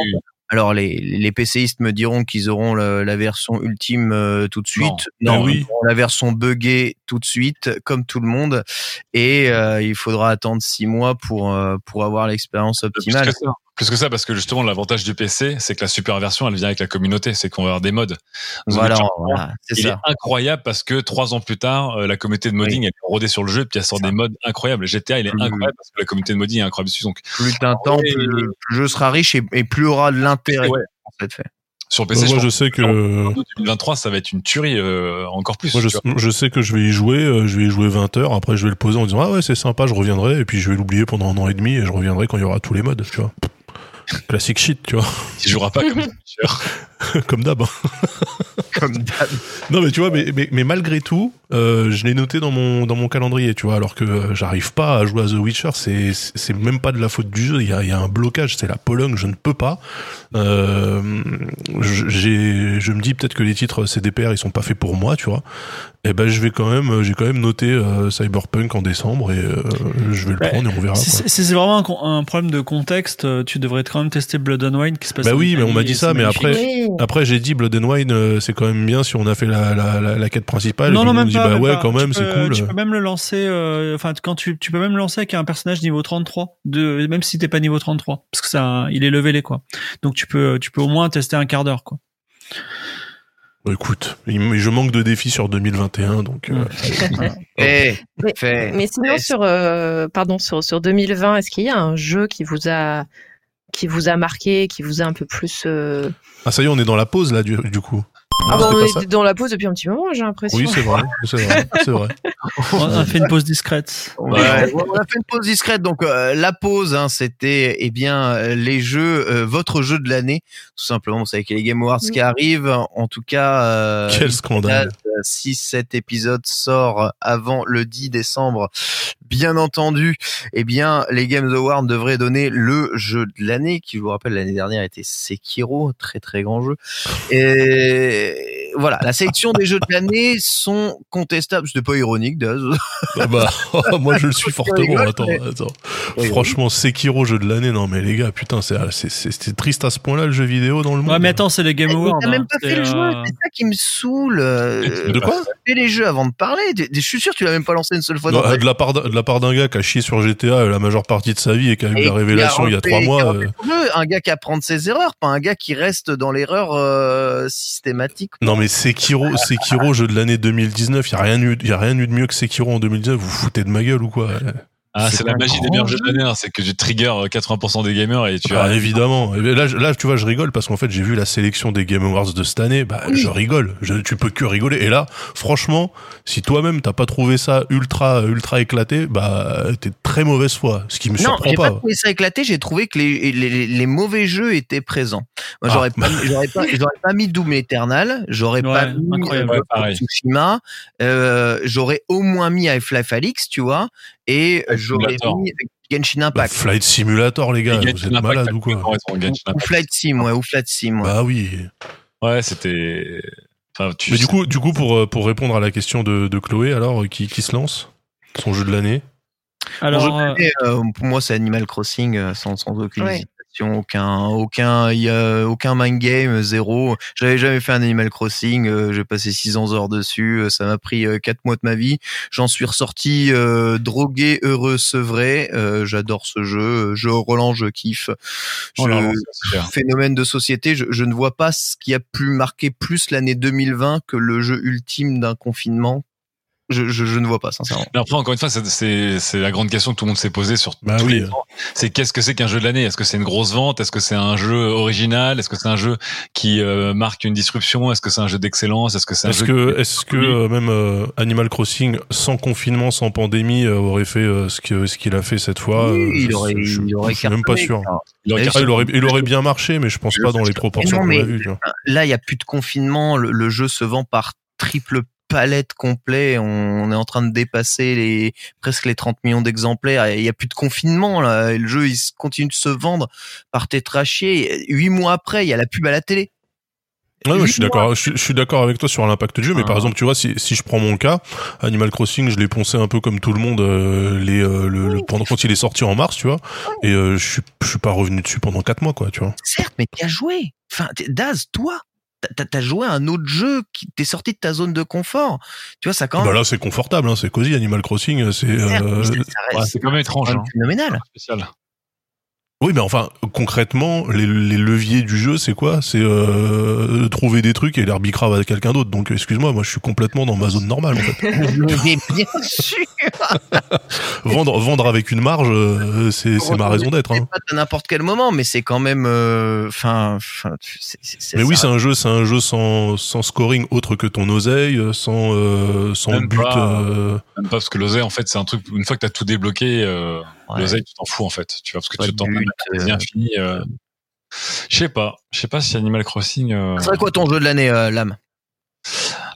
Alors les, les PCistes me diront qu'ils auront la, la version ultime euh, tout de suite. Non. Non, oui. la version buggée tout de suite, comme tout le monde. Et euh, il faudra attendre six mois pour euh, pour avoir l'expérience optimale. Ça. Plus que ça, parce que justement, l'avantage du PC, c'est que la super version, elle vient avec la communauté. C'est qu'on va avoir des mods. The Voilà, c'est il est ça. incroyable parce que trois ans plus tard, euh, la communauté de modding elle est rodée sur le jeu, puis elle sort Ça. des mods incroyables. GTA, il est Mhm. incroyable parce que la communauté de modding est incroyable dessus. Donc, Plus d'un temps, plus, le jeu sera riche et, et plus aura de l'intérêt Ouais. en fait fait. sur Bah, PC, moi je sais que que 2023, ça va être une tuerie euh, encore plus. Moi, je sais que je vais y jouer, euh, je vais y jouer 20 heures. Après, je vais le poser en disant ah ouais c'est sympa, je reviendrai. Et puis je vais l'oublier pendant un an et demi et je reviendrai quand il y aura tous les modes, tu vois. Classique shit, tu vois, Tu joueras pas comme. [LAUGHS] [LAUGHS] comme d'hab. hein. [LAUGHS] Comme d'hab. Non, mais tu vois, mais, mais, mais malgré tout, euh, je l'ai noté dans mon, dans mon calendrier, tu vois, alors que euh, j'arrive pas à jouer à The Witcher, c'est, c'est même pas de la faute du jeu, il y a, il y a un blocage, c'est la Pologne, je ne peux pas. Euh, je- j'ai, je me dis peut-être que les titres CDPR, ils sont pas faits pour moi, tu vois. Et ben, je vais quand même, j'ai quand même noté euh, Cyberpunk en décembre et euh, je vais le Ouais. prendre et on verra. Si c'est vraiment un, problème de contexte, tu devrais quand même tester Blood and Wine qui se passe. Bah oui, mais on m'a dit ça, c'est mais après- Oui. Après, j'ai dit Blood and Wine, euh, c'est quand même bien si on a fait la, la, la, la quête principale. Non, et non, on même dit, pas. bah même ouais, pas. quand même, c'est cool. Tu peux même le lancer. euh, Enfin, quand tu, tu peux même le lancer avec un personnage niveau 33, de, même si t'es pas niveau 33, parce que ça, il est levelé quoi. Donc tu peux, tu peux au moins tester un quart d'heure quoi. Bah, écoute, je manque de défis sur 2021, donc. euh, [LAUGHS] Eh, Mais, mais sinon Eh, sur euh, pardon sur sur 2020, est-ce qu'il y a un jeu qui vous a qui vous a marqué, qui vous a un peu plus euh... Ah, ça y est, on est dans la pause là, du, du coup. Ah Non, c'était on est dans la pause depuis un petit moment, j'ai l'impression. Oui, c'est vrai, c'est vrai. [LAUGHS] On a fait une pause discrète. Ouais, on a fait une pause discrète. Donc euh, la pause, hein, c'était eh bien euh, les jeux, euh, votre jeu de l'année, tout simplement. Vous savez qu'il y a les Game Awards Oui. qui arrivent. En tout cas, euh, Quel scandale. Si cet épisode sort avant le 10 décembre, bien entendu, eh bien, les Games Awards devraient donner le jeu de l'année, qui, je vous rappelle, l'année dernière était Sekiro, très très grand jeu. Et voilà, la sélection des jeux de l'année sont contestables. C'était pas ironique, Daz. Ah bah, [LAUGHS] moi je le suis [LAUGHS] fortement. Attends, attends. Franchement, Sekiro jeu de l'année, non mais les gars, putain, c'est c'est- c'est c'est triste à ce point-là le jeu vidéo dans le monde. Ouais, mais attends, c'est les Game Mais Awards. t'as même hein. pas fait le jeu, euh, c'est ça qui me saoule. Euh, De quoi Fais les jeux avant de parler. Je suis sûr que tu l'as même pas lancé une seule fois. Non, dans de la part d'un- de la part d'un gars qui a chié sur GTA la majeure partie de sa vie et qui a eu Et la révélation il y a trois mois. euh. Un gars qui apprend de ses erreurs, pas un gars qui reste dans l'erreur euh, systématique. Non mais Sekiro, [LAUGHS] Sekiro jeu de l'année 2019, il y a rien eu, y a rien eu de mieux que Sekiro en 2019. Vous vous foutez de ma gueule ou quoi Ah, C'est la magie des grand meilleurs jeux jeu. de l'année, hein, c'est que tu trigger euh, 80% des gamers et tu Ah, as évidemment. Et Là, tu vois, je rigole parce qu'en fait, j'ai vu la sélection des Game Awards de cette année. Bah, je rigole. Je, tu peux que rigoler. Et là, franchement, si toi-même t'as pas trouvé ça ultra, ultra éclaté, bah, t'es de très mauvaise foi. Ce qui me Non, surprend j'ai pas. pas. trouvé ça éclaté. J'ai trouvé que les, les, les- les mauvais jeux étaient présents. Moi, Ah. j'aurais pas, j'aurais pas, j'aurais pas mis Doom Eternal. J'aurais pas mis incroyable. euh. Tsushima. Euh, j'aurais au moins mis Half-Life Alix, tu vois. Et j'aurais Simulator. mis Genshin Bah, Impact. Flight Simulator, les gars, vous êtes Impact, malades ou quoi ou. Flight Sim, ouais, ou Flight Sim. Ouais. Bah oui. Ouais, c'était. Enfin, tu Mais du coup, du coup, pour euh, pour répondre à la question de, de Chloé, alors qui qui se lance? Son jeu de l'année? Alors, Pour, euh, moi, c'est Animal Crossing sans, sans aucune Ouais. Aucun, aucun, y a aucun mind game, euh, zéro. J'avais jamais fait un Animal Crossing. euh, J'ai passé 600 heures dessus. euh, Ça m'a pris euh, quatre mois de ma vie. J'en suis ressorti euh, drogué, heureux, sevré. Euh, J'adore ce jeu. Je relance, je kiffe. Je, Oh là là, c'est super. phénomène de société. Je, je ne vois pas ce qui a pu marquer plus l'année 2020 que le jeu ultime d'un confinement. Je, je, je ne vois pas, sincèrement. Mais après, encore une fois, c'est- c'est c'est la grande question que tout le monde s'est posée sur Bah tous oui. les temps. C'est qu'est-ce que c'est qu'un jeu de l'année? Est-ce que c'est une grosse vente? Est-ce que c'est un jeu original? Est-ce que c'est un jeu qui euh, marque une disruption? Est-ce que c'est un jeu d'excellence? Est-ce que c'est un Est-ce jeu que, est-ce que euh, même euh, Animal Crossing, sans confinement, sans pandémie, euh, aurait fait euh, ce que ce qu'il a fait cette fois? Oui, euh, il aurait, je, il aurait je suis même pas sûr. Il aurait il aurait, il aurait bien marché, mais je pense pas dans les proportions qu'on a vues. Là, il y a plus de confinement. Le, le jeu se vend par triple palette complet. On, on est en train de dépasser les presque les 30 millions d'exemplaires. Il y a plus de confinement là. Et le jeu, il continue de se vendre par tétrachier. Huit mois après, il y a la pub à la télé. Ouais, je suis d'accord. Je, suis- je suis d'accord avec toi sur l'impact du jeu, mais Ah. par exemple, tu vois, si, si je prends mon cas, Animal Crossing, je l'ai poncé un peu comme tout le monde euh, les euh, le, le- pendant quand il est sorti en mars, tu vois, et euh, je suis je suis pas revenu dessus pendant quatre mois, quoi, tu vois. Certes, mais tu as joué. Enfin, Daz, toi, t'as- t'as joué à un autre jeu qui t'es sorti de ta zone de confort. Tu vois, ça quand Bah même. là, c'est confortable, hein, c'est cosy. Animal Crossing, c'est. Euh, Ouais, reste c'est quand même étrange. quand même Hein. phénoménal. Spécial. Oui, mais enfin, concrètement, les, les leviers du jeu, c'est quoi? C'est euh, trouver des trucs et les rebicrave à quelqu'un d'autre. Donc, excuse-moi, moi, je suis complètement dans ma zone normale, en fait. [LAUGHS] mais bien sûr. vendre, vendre avec une marge, euh, c'est c'est ma raison d'être. Hein. Pas à n'importe quel moment, mais c'est quand même. euh, Enfin, enfin, c'est- c'est- c'est- Mais oui, c'est un jeu, c'est un jeu sans, sans scoring autre que ton oseille, sans, euh, sans Même but. pas. euh, Même pas parce que l'oseille, en fait, c'est un truc. Une fois que t'as tout débloqué, euh. L'oseille, tu t'en fous en fait. Tu vois, parce que tu t'en euh. bien fini. euh, Je sais pas. Je sais pas si Animal Crossing. euh, Ça serait quoi ton jeu de l'année, Lame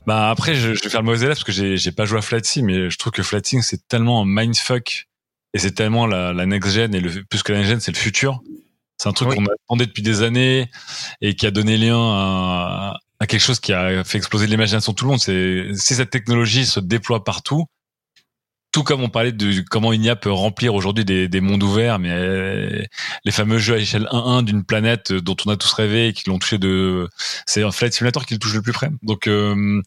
Bah après, je, je vais faire le mauvais élève parce que j'ai pas joué à Flight mais je trouve que Flight c'est tellement un mindfuck et c'est tellement la, la next gen et le plus que la next gen, c'est le futur. C'est un truc Oui. qu'on attendait depuis des années et qui a donné lien à, à quelque chose qui a fait exploser l'imagination de tout le monde. C'est si cette technologie se déploie partout, tout comme on parlait de comment Inia peut remplir aujourd'hui des, des mondes ouverts, mais euh, les fameux jeux à échelle 1-1 d'une planète euh, dont on a tous rêvé et qui l'ont touché de, c'est un Flight Simulator qui le touche le plus près. Donc euh,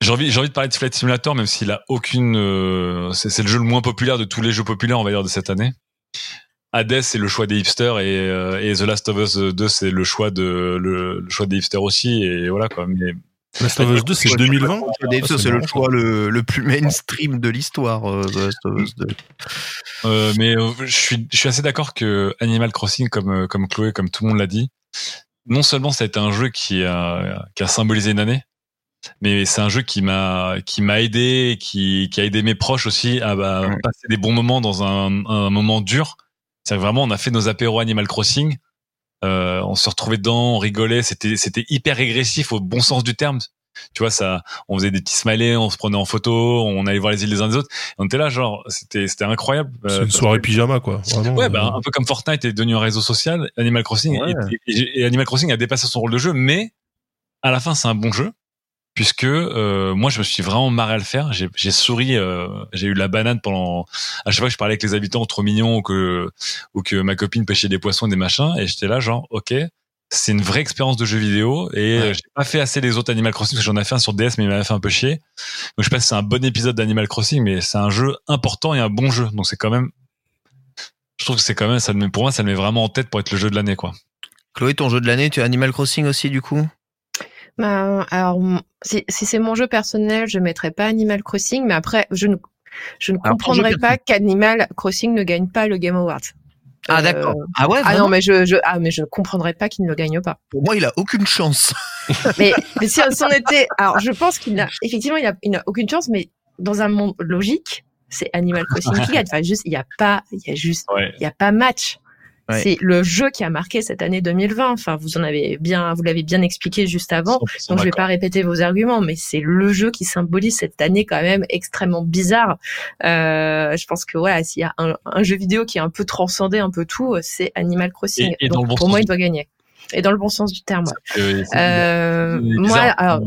j'ai envie, j'ai envie de parler de Flight Simulator, même s'il a aucune, euh, c'est, le jeu le moins populaire de tous les jeux populaires, on va dire, de cette année. Hades, c'est le choix des hipsters et, euh, The Last of Us 2, c'est le choix de, le, le choix des hipsters aussi, et voilà, quoi. Last of Us 2, c'est 2020 Dave, Ah, c'est le choix le, le plus mainstream de l'histoire. euh, The Last of Us 2. euh, mais euh, je suis, je suis assez d'accord que Animal Crossing, comme, comme Chloé, comme tout le monde l'a dit, non seulement ça a été un jeu qui a, qui a symbolisé une année, mais c'est un jeu qui m'a qui m'a aidé, qui, qui a aidé mes proches aussi à bah, Ouais. passer des bons moments dans un, un moment dur. C'est vraiment on a fait nos apéros Animal Crossing, euh, on se retrouvait dedans, on rigolait, c'était c'était hyper régressif au bon sens du terme. Tu vois ça, on faisait des petits smileys, on se prenait en photo, on allait voir les îles des uns des autres. On était là genre c'était c'était incroyable. C'est Euh, une soirée pyjama, quoi. Vraiment, Ouais, euh, bah, un peu comme Fortnite est devenu un réseau social, Animal Crossing Ouais. et, et- et Animal Crossing a dépassé son rôle de jeu, mais à la fin c'est un bon jeu puisque euh, moi je me suis vraiment marré à le faire. J'ai j'ai souri, euh, j'ai eu la banane pendant à chaque fois que je parlais avec les habitants trop mignons ou que ou que ma copine pêchait des poissons et des machins et j'étais là genre ok. C'est une vraie expérience de jeu vidéo et Ouais. euh, j'ai pas fait assez les autres Animal Crossing parce que j'en ai fait un sur DS mais il m'avait fait un peu chier. Donc je pense que c'est un bon épisode d'Animal Crossing mais c'est un jeu important et un bon jeu. Donc c'est quand même je trouve que c'est quand même ça pour moi ça le met vraiment en tête pour être le jeu de l'année quoi. Chloé, ton jeu de l'année, tu as Animal Crossing aussi, du coup? Bah, alors, si, si c'est mon jeu personnel, je mettrais pas Animal Crossing, mais après, je ne, je ne Alors, comprendrais pas qu'Animal Crossing ne gagne pas le Game Award. Ah, Euh, d'accord. Ah ouais, Ah non, mais je, je, ah, mais je ne comprendrais pas qu'il ne le gagne pas. Pour moi, il a aucune chance. [LAUGHS] Mais, mais si, si on était, alors je pense qu'il n'a, effectivement, il a, il n'a aucune chance, mais dans un monde logique, c'est Animal Crossing qui [LAUGHS] gagne. Enfin, juste, il y a pas, il y a juste, Ouais. il y a pas match. Ouais. C'est le jeu qui a marqué cette année 2020. Enfin, vous en avez bien, vous l'avez bien expliqué juste avant. 100% Donc je vais pas répéter vos arguments, mais c'est le jeu qui symbolise cette année quand même extrêmement bizarre. Euh, je pense que voilà, s'il y a un, un jeu vidéo qui a un peu transcendé un peu tout, c'est Animal Crossing. Et- Donc, bon pour moi, il doit gagner. Et dans le bon sens du terme. ouais. Euh, moi, alors,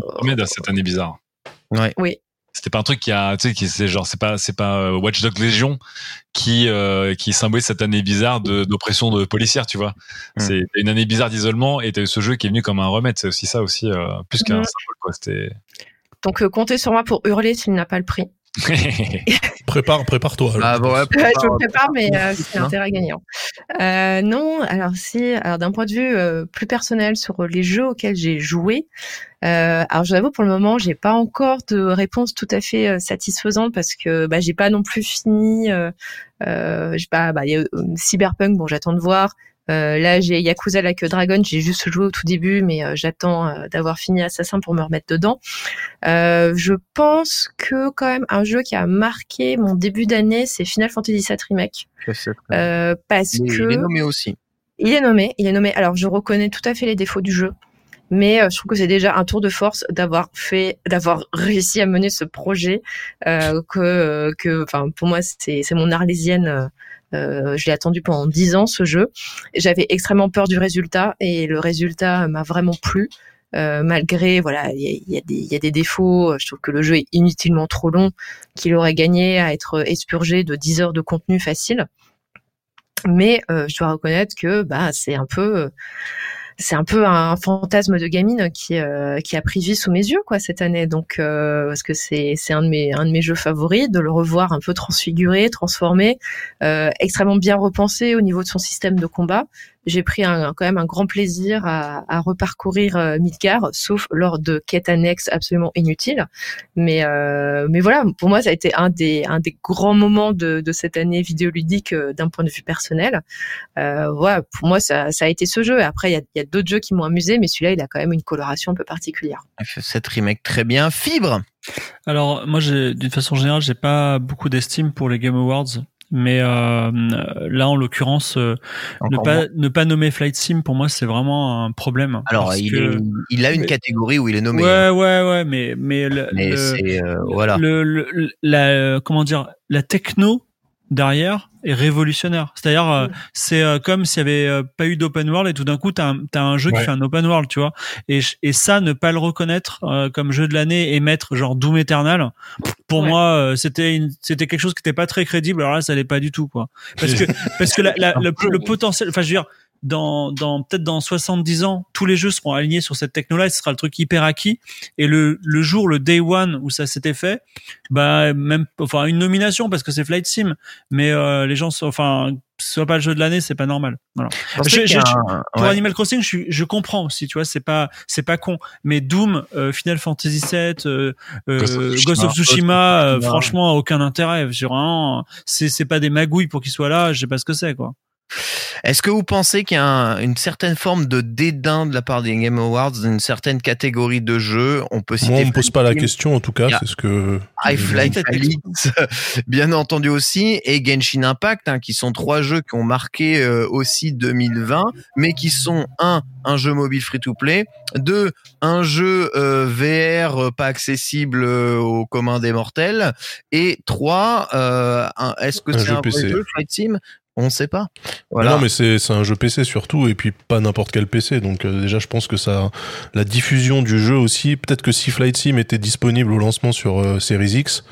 cette année bizarre. Ouais. Oui. C'était pas un truc qui a, tu sais, qui c'est genre, c'est pas, c'est pas euh, Watch Dogs Legion qui euh, qui symbolise cette année bizarre de d'oppression de policière, tu vois. Mm. C'est une année bizarre d'isolement et t'as eu ce jeu qui est venu comme un remède. C'est aussi ça aussi, euh, plus qu'un Mhm. symbole quoi. C'était. donc euh, comptez sur moi pour hurler s'il n'a pas le prix. [LAUGHS] Prépare, prépare-toi. Ah, bon, ouais, Ouais, je le prépare, mais euh, Hein. c'est intérêt gagnant. Euh, non, alors si, alors d'un point de vue euh, plus personnel sur les jeux auxquels j'ai joué, euh, alors je vous avoue pour le moment, j'ai pas encore de réponse tout à fait euh, satisfaisante parce que bah, j'ai pas non plus fini. Euh, euh, j'ai pas, bah, il y a euh, Cyberpunk, bon, j'attends de voir. Euh, là, j'ai Yakuza Like a Dragon, j'ai juste joué au tout début, mais euh, j'attends euh, d'avoir fini Assassin pour me remettre dedans. Euh, je pense que quand même un jeu qui a marqué mon début d'année, c'est Final Fantasy VII Remake, euh, parce Il que est nommé aussi. il est nommé, il est nommé. Alors je reconnais tout à fait les défauts du jeu, mais euh, je trouve que c'est déjà un tour de force d'avoir fait, d'avoir [LAUGHS] réussi à mener ce projet. Euh, que, que, enfin, pour moi, c'est c'est mon arlésienne. Euh, euh, je l'ai attendu pendant dix ans ce jeu. J'avais extrêmement peur du résultat et le résultat m'a vraiment plu. Euh, malgré voilà, il y y, y a des défauts. Je trouve que le jeu est inutilement trop long, qu'il aurait gagné à être expurgé de 10 heures de contenu facile. Mais euh, je dois reconnaître que bah c'est un peu euh, c'est un peu un fantasme de gamine qui euh, qui a pris vie sous mes yeux quoi cette année. Donc euh, parce que c'est c'est un de mes un de mes jeux favoris de le revoir un peu transfiguré, transformé, euh, extrêmement bien repensé au niveau de son système de combat. J'ai pris un, quand même un grand plaisir à, à reparcourir euh, Midgar, sauf lors de quêtes annexes absolument inutiles. Mais euh, mais voilà, pour moi ça a été un des un des grands moments de, de cette année vidéoludique euh, d'un point de vue personnel. Euh, voilà, pour moi ça, ça a été ce jeu. Et après il y a, il y a d'autres jeux qui m'ont amusé, mais celui-là il a quand même une coloration un peu particulière. Il fait cette remake très bien. Fibre? Alors moi, j'ai- d'une façon générale, j'ai pas beaucoup d'estime pour les Game Awards, Mais euh, là, en l'occurrence, euh, ne pas moins. ne pas nommer Flight Sim pour moi, c'est vraiment un problème. Alors, il, que- est- il a une catégorie où il est nommé. Ouais, ouais, ouais, mais mais le, mais le- euh, voilà. le, le- le- la euh, comment dire la techno derrière est révolutionnaire. C'est-à-dire euh, c'est euh, comme s'il y avait euh, pas eu d'open world et tout d'un coup t'as un, t'as un jeu qui fait un open world, tu vois. Et, et ça ne pas le reconnaître euh, comme jeu de l'année et mettre genre Doom Eternal, pour Ouais. moi euh, c'était une- c'était quelque chose qui était pas très crédible. Alors là ça l'est pas du tout quoi. Parce que [LAUGHS] parce que la, la- le, le potentiel, enfin je veux dire dans, dans peut-être dans 70 ans, tous les jeux seront alignés sur cette techno-là et ce sera le truc hyper acquis. Et le, le jour, le day one où ça s'était fait, bah même, enfin une nomination parce que c'est Flight Sim, mais euh, les gens, sont, enfin, soit pas le jeu de l'année, c'est pas normal. Voilà. Je Je- un- Pour ouais. Animal Crossing, je, je comprends aussi, tu vois, c'est pas c'est pas con. Mais Doom, euh, Final Fantasy VII, euh, euh, Ghost of Tsushima, Ghost of Tsushima, euh, franchement, aucun intérêt. C'est c'est pas des magouilles pour qu'ils soient là. Je sais pas ce que c'est quoi. Est-ce que vous pensez qu'il y a un- une certaine forme de dédain de la part des Game Awards d'une certaine catégorie de jeux? On peut citer Moi, on me pose pas la Flight question, en tout cas, c'est ce que. High-Flight Peut-être Alix, bien entendu aussi, et Genshin Impact, hein, qui sont trois jeux qui ont marqué euh, aussi 2020, mais qui sont un, un jeu mobile free-to-play, deux, un jeu euh, VR euh, pas accessible euh, au commun des mortels, et trois, un- est-ce que Un c'est jeu un vrai PC. jeu Flight Sim On ne sait pas. Voilà. Non, mais c'est c'est un jeu PC surtout, et puis pas n'importe quel PC. Donc euh, déjà, je pense que ça, la diffusion du jeu aussi. Peut-être que si Flight Sim était disponible au lancement sur euh, Series X,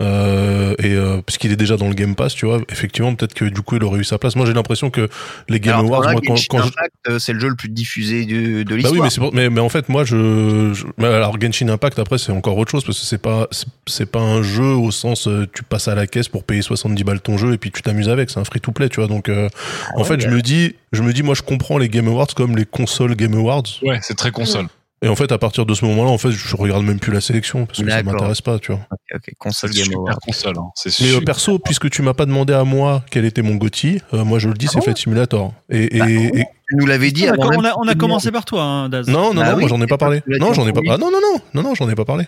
euh, et euh, puisqu'il est déjà dans le Game Pass, tu vois, effectivement, peut-être que du coup, il aurait eu sa place. Moi, j'ai l'impression que les Game Alors, Awards, moi, quand, Genshin quand je, Impact, euh, c'est le jeu le plus diffusé de, de Bah l'histoire. oui, mais, c'est pour- mais, mais en fait, moi, je, je- mais alors Genshin Impact, après, c'est encore autre chose parce que c'est pas, c'est- c'est pas un jeu au sens, euh, tu passes à la caisse pour payer 70 balles ton jeu et puis tu t'amuses avec. C'est un free to play, tu vois. Donc, euh, en ouais, fait, je me dis, je me dis, moi, je comprends les Game Awards comme les consoles Game Awards. Ouais, c'est très console. Et en fait, à partir de ce moment-là, en fait, je regarde même plus la sélection parce que ça m'intéresse pas, tu vois. Ok, ok, console C'est Game super console. hein. C'est Mais euh, super. perso, puisque tu m'as pas demandé à moi quel était mon GOTY, euh, moi, je le dis, c'est Flight Simulator. Et, et, Bah, et- Tu nous l'avais dit On a, avant on a, on a que- commencé par toi, hein, Daz. Non, non, Bah non, oui, moi j'en ai pas parlé. Non, j'en ai pas. Ah non, non, non, non, non, j'en ai pas parlé.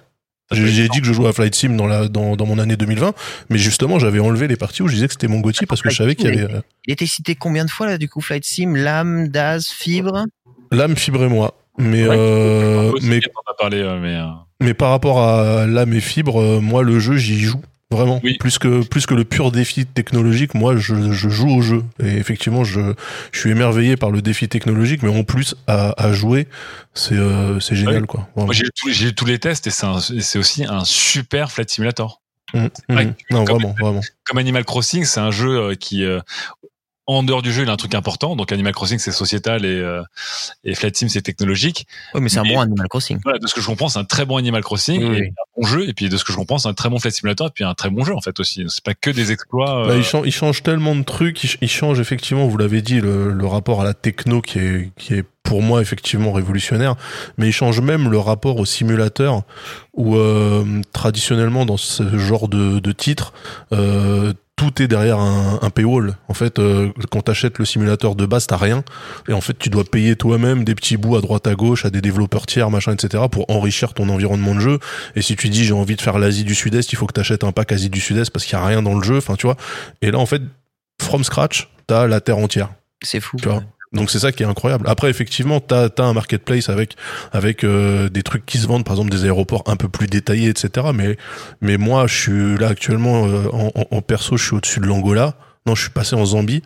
J'ai dit que je jouais à Flight Sim dans la dans, dans mon année 2020, mais justement j'avais enlevé les parties où je disais que c'était mon Gotti parce que je savais qu'il y avait euh, Il était cité combien de fois là du coup Flight Sim, Lame, Daz, Fibre? L'âme fibre et moi. Mais Ouais. euh, mais euh, mais euh, mais par rapport à l'âme et fibre, moi le jeu j'y joue vraiment Oui. plus que plus que le pur défi technologique. Moi je, je joue au jeu et effectivement je je suis émerveillé par le défi technologique, mais en plus à, à jouer c'est euh, c'est génial Ouais. quoi. Moi j'ai eu tous- j'ai tous les tests et c'est un- c'est aussi un super Flight Simulator. Mm, vrai mm. que Non comme- vraiment vraiment. Comme Animal Crossing, c'est un jeu qui euh, en dehors du jeu, il a un truc important. Donc Animal Crossing, c'est sociétal et, euh, et Flight Sim, c'est technologique. Oui, mais c'est un bon Animal Crossing. Voilà, de ce que je comprends, c'est un très bon Animal Crossing Oui, et oui. un bon jeu. Et puis de ce que je comprends, c'est un très bon Flight Simulator et puis un très bon jeu en fait aussi. C'est pas que des exploits. Bah, euh, il, change, il change tellement de trucs, il, ch- il change effectivement, vous l'avez dit, le, le rapport à la techno qui est, qui est pour moi effectivement révolutionnaire, mais il change même le rapport au simulateur où euh, traditionnellement dans ce genre de, de titre, euh, tout est derrière un, un paywall. En fait, euh, quand t'achètes le simulateur de base, t'as rien. Et en fait, tu dois payer toi-même des petits bouts à droite à gauche à des développeurs tiers, machin, etc. pour enrichir ton environnement de jeu. Et si tu dis j'ai envie de faire l'Asie du Sud-Est, il faut que t'achètes un pack Asie du Sud-Est parce qu'il y a rien dans le jeu. Enfin, tu vois. Et là, en fait, from scratch, t'as la terre entière. C'est fou. Tu vois. Donc c'est ça qui est incroyable. Après effectivement, t'as as un marketplace avec avec euh, des trucs qui se vendent, par exemple des aéroports un peu plus détaillés, etc. Mais mais moi, je suis là actuellement euh, en, en- perso, je suis au-dessus de l'Angola. Non, je suis passé en Zambie.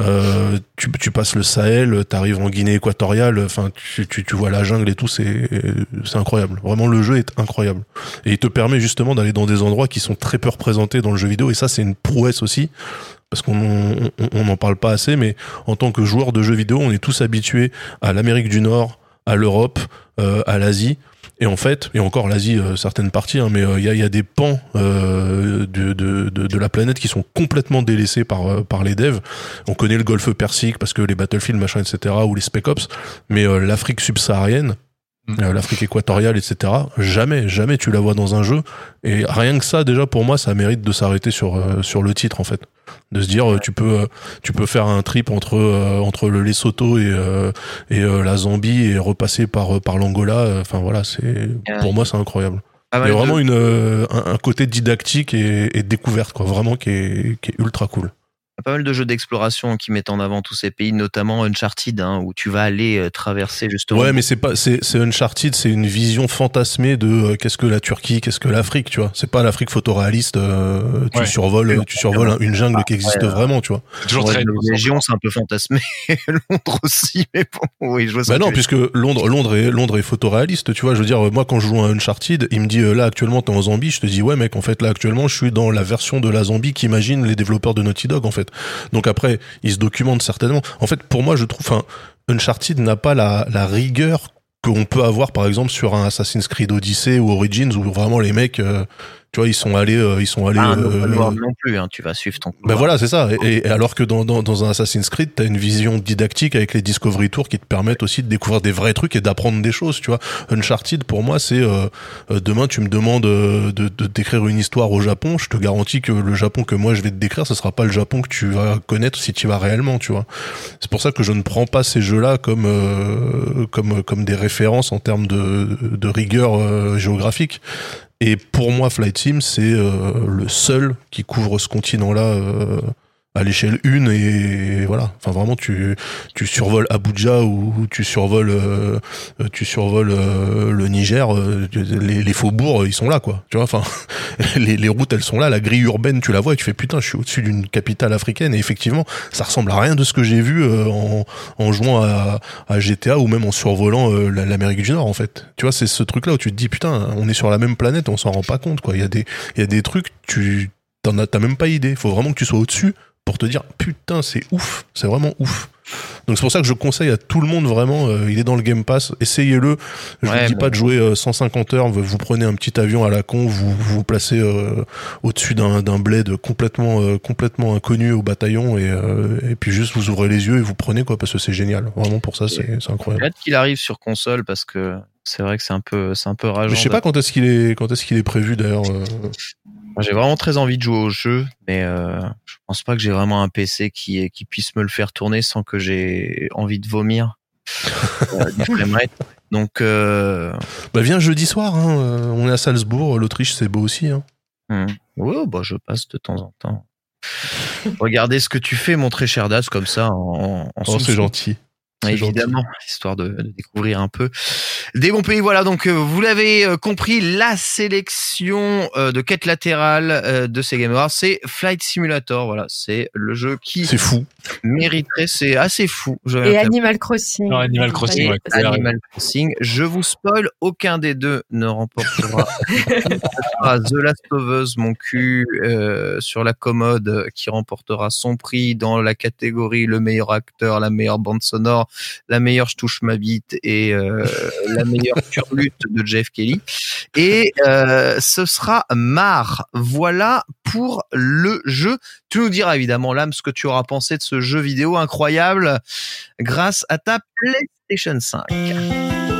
Euh, tu, passes le Sahel, t'arrives en Guinée équatoriale. Enfin, tu, tu, tu vois la jungle et tout. C'est c'est incroyable. Vraiment, le jeu est incroyable. Et il te permet justement d'aller dans des endroits qui sont très peu représentés dans le jeu vidéo. Et ça, c'est une prouesse aussi parce qu'on on- on n'en parle pas assez, mais en tant que joueur de jeux vidéo, on est tous habitués à l'Amérique du Nord, à l'Europe, euh, à l'Asie. Et en fait, et encore l'Asie, euh, certaines parties, hein, mais euh, il y, a, y a des pans euh, de, de, de, de la planète qui sont complètement délaissés par, euh, par les devs. On connaît le Golfe Persique parce que les Battlefield, machin, etc., ou les Spec Ops, mais euh, l'Afrique subsaharienne, Mm. euh, l'Afrique équatoriale, etc., jamais, jamais tu la vois dans un jeu. Et rien que ça, déjà, pour moi, ça mérite de s'arrêter sur, euh, sur le titre, en fait. De se dire, euh, tu peux, euh, tu peux faire un trip entre, euh, entre le Lesotho et, euh, et la Zambie et repasser par, par l'Angola. Enfin, voilà, c'est, pour moi, c'est incroyable. Il y a vraiment une, un, un côté didactique et, et découverte, quoi, vraiment qui est, qui est ultra cool. Pas mal de jeux d'exploration qui mettent en avant tous ces pays, notamment Uncharted, hein, où tu vas aller euh, traverser justement. Ouais, mais c'est pas, c'est, c'est Uncharted, c'est une vision fantasmée de euh, qu'est-ce que la Turquie, qu'est-ce que l'Afrique, tu vois. C'est pas l'Afrique photoréaliste. euh, tu Ouais. survoles, tu survoles une jungle qui existe Ouais, vraiment, tu vois. Toujours Ouais, très Légion, c'est un peu fantasmé. [LAUGHS] Londres aussi, mais bon, oui, je vois ça. Bah non, puisque Londres, Londres est, Londres est photoréaliste, tu vois. Je veux dire, moi, quand je joue à Uncharted, il me dit, euh, là, actuellement, t'es en Zambie. Je te dis, ouais, mec, en fait, là, actuellement, je suis dans la version de la Zambie qu'imagine les développeurs de Naughty Dog, en fait. Donc après, ils se documentent certainement. En fait, pour moi, je trouve, enfin, Uncharted n'a pas la, la rigueur qu'on peut avoir, par exemple, sur un Assassin's Creed Odyssey ou Origins, où vraiment les mecs, euh, tu vois, ils sont allés, euh, ils sont allés. Ah, un euh, world non plus, hein, tu vas suivre ton. ben voilà, c'est ça. Et, et alors que dans, dans, dans un Assassin's Creed, t'as une vision didactique avec les Discovery Tours qui te permettent aussi de découvrir des vrais trucs et d'apprendre des choses, tu vois. Uncharted, pour moi, c'est euh, euh, demain tu me demandes de, de décrire une histoire au Japon, je te garantis que le Japon que moi je vais te décrire, ce sera pas le Japon que tu vas connaître si tu y vas réellement, tu vois. C'est pour ça que je ne prends pas ces jeux-là comme euh, comme comme des références en termes de, de rigueur euh, géographique. Et pour moi, Flight Sim, c'est euh, le seul qui couvre ce continent-là euh, à l'échelle 1 et voilà. Enfin, vraiment, tu, tu survoles Abuja ou, tu survoles, euh, tu survoles euh, le Niger, euh, les, les faubourgs, ils sont là, quoi. Tu vois, enfin, [LAUGHS] les, les routes, elles sont là. La grille urbaine, tu la vois et tu fais putain, je suis au-dessus d'une capitale africaine. Et effectivement, ça ressemble à rien de ce que j'ai vu euh, en, en jouant à, à GTA ou même en survolant euh, la- l'Amérique du Nord, en fait. Tu vois, c'est ce truc-là où tu te dis putain, on est sur la même planète, on s'en rend pas compte, quoi. Il y a des, il y a des trucs, tu t'en as, t'as même pas idée. Faut vraiment que tu sois au-dessus pour te dire putain, c'est ouf, c'est vraiment ouf. Donc c'est pour ça que je conseille à tout le monde vraiment, euh, il est dans le Game Pass, essayez-le. Je Ouais, vous dis pas de jouer euh, 150 heures, vous, prenez un petit avion à la con, vous vous, vous placez euh, au-dessus d'un d'un bled complètement euh, complètement inconnu au bataillon et, euh, et puis juste vous ouvrez les yeux et vous prenez quoi parce que c'est génial. Vraiment pour ça c'est c'est J'ai incroyable. hâte qu'il arrive sur console parce que c'est vrai que c'est un peu, c'est un peu rageant. Mais je sais pas quand est-ce qu'il est quand est-ce qu'il est prévu d'ailleurs. J'ai vraiment très envie de jouer au jeu, mais euh, je pense pas que j'ai vraiment un PC qui, qui puisse me le faire tourner sans que j'ai envie de vomir. [LAUGHS] Euh. Donc, euh, Bah viens jeudi soir, hein, euh, on est à Salzbourg, l'Autriche c'est beau aussi. Hein. hmm. ouais, bah, je passe de temps en temps. Regardez ce que tu fais, mon très cher Das, comme ça, en, en Oh c'est gentil. C'est Évidemment, histoire de, de découvrir un peu des bons pays. Voilà, donc euh, vous l'avez euh, compris, la sélection euh, de quête latérale euh, de ces Game Awards, c'est Flight Simulator. Voilà, c'est le jeu qui C'est fou. mériterait, c'est assez fou. je Et. Animal Crossing. Non, Animal Crossing, ouais. Animal Crossing. Je vous spoil, aucun des deux ne remportera. Ce [LAUGHS] sera The Last of Us, mon cul, euh, sur la commode, qui remportera son prix dans la catégorie le meilleur acteur, la meilleure bande sonore, la meilleure je touche ma bite et euh, [LAUGHS] la meilleure turlute de Jeff Kelly. Et euh, ce sera Mar. Voilà pour le jeu. Tu nous diras évidemment, Lame, ce que tu auras pensé de ce jeu vidéo incroyable grâce à ta PlayStation 5.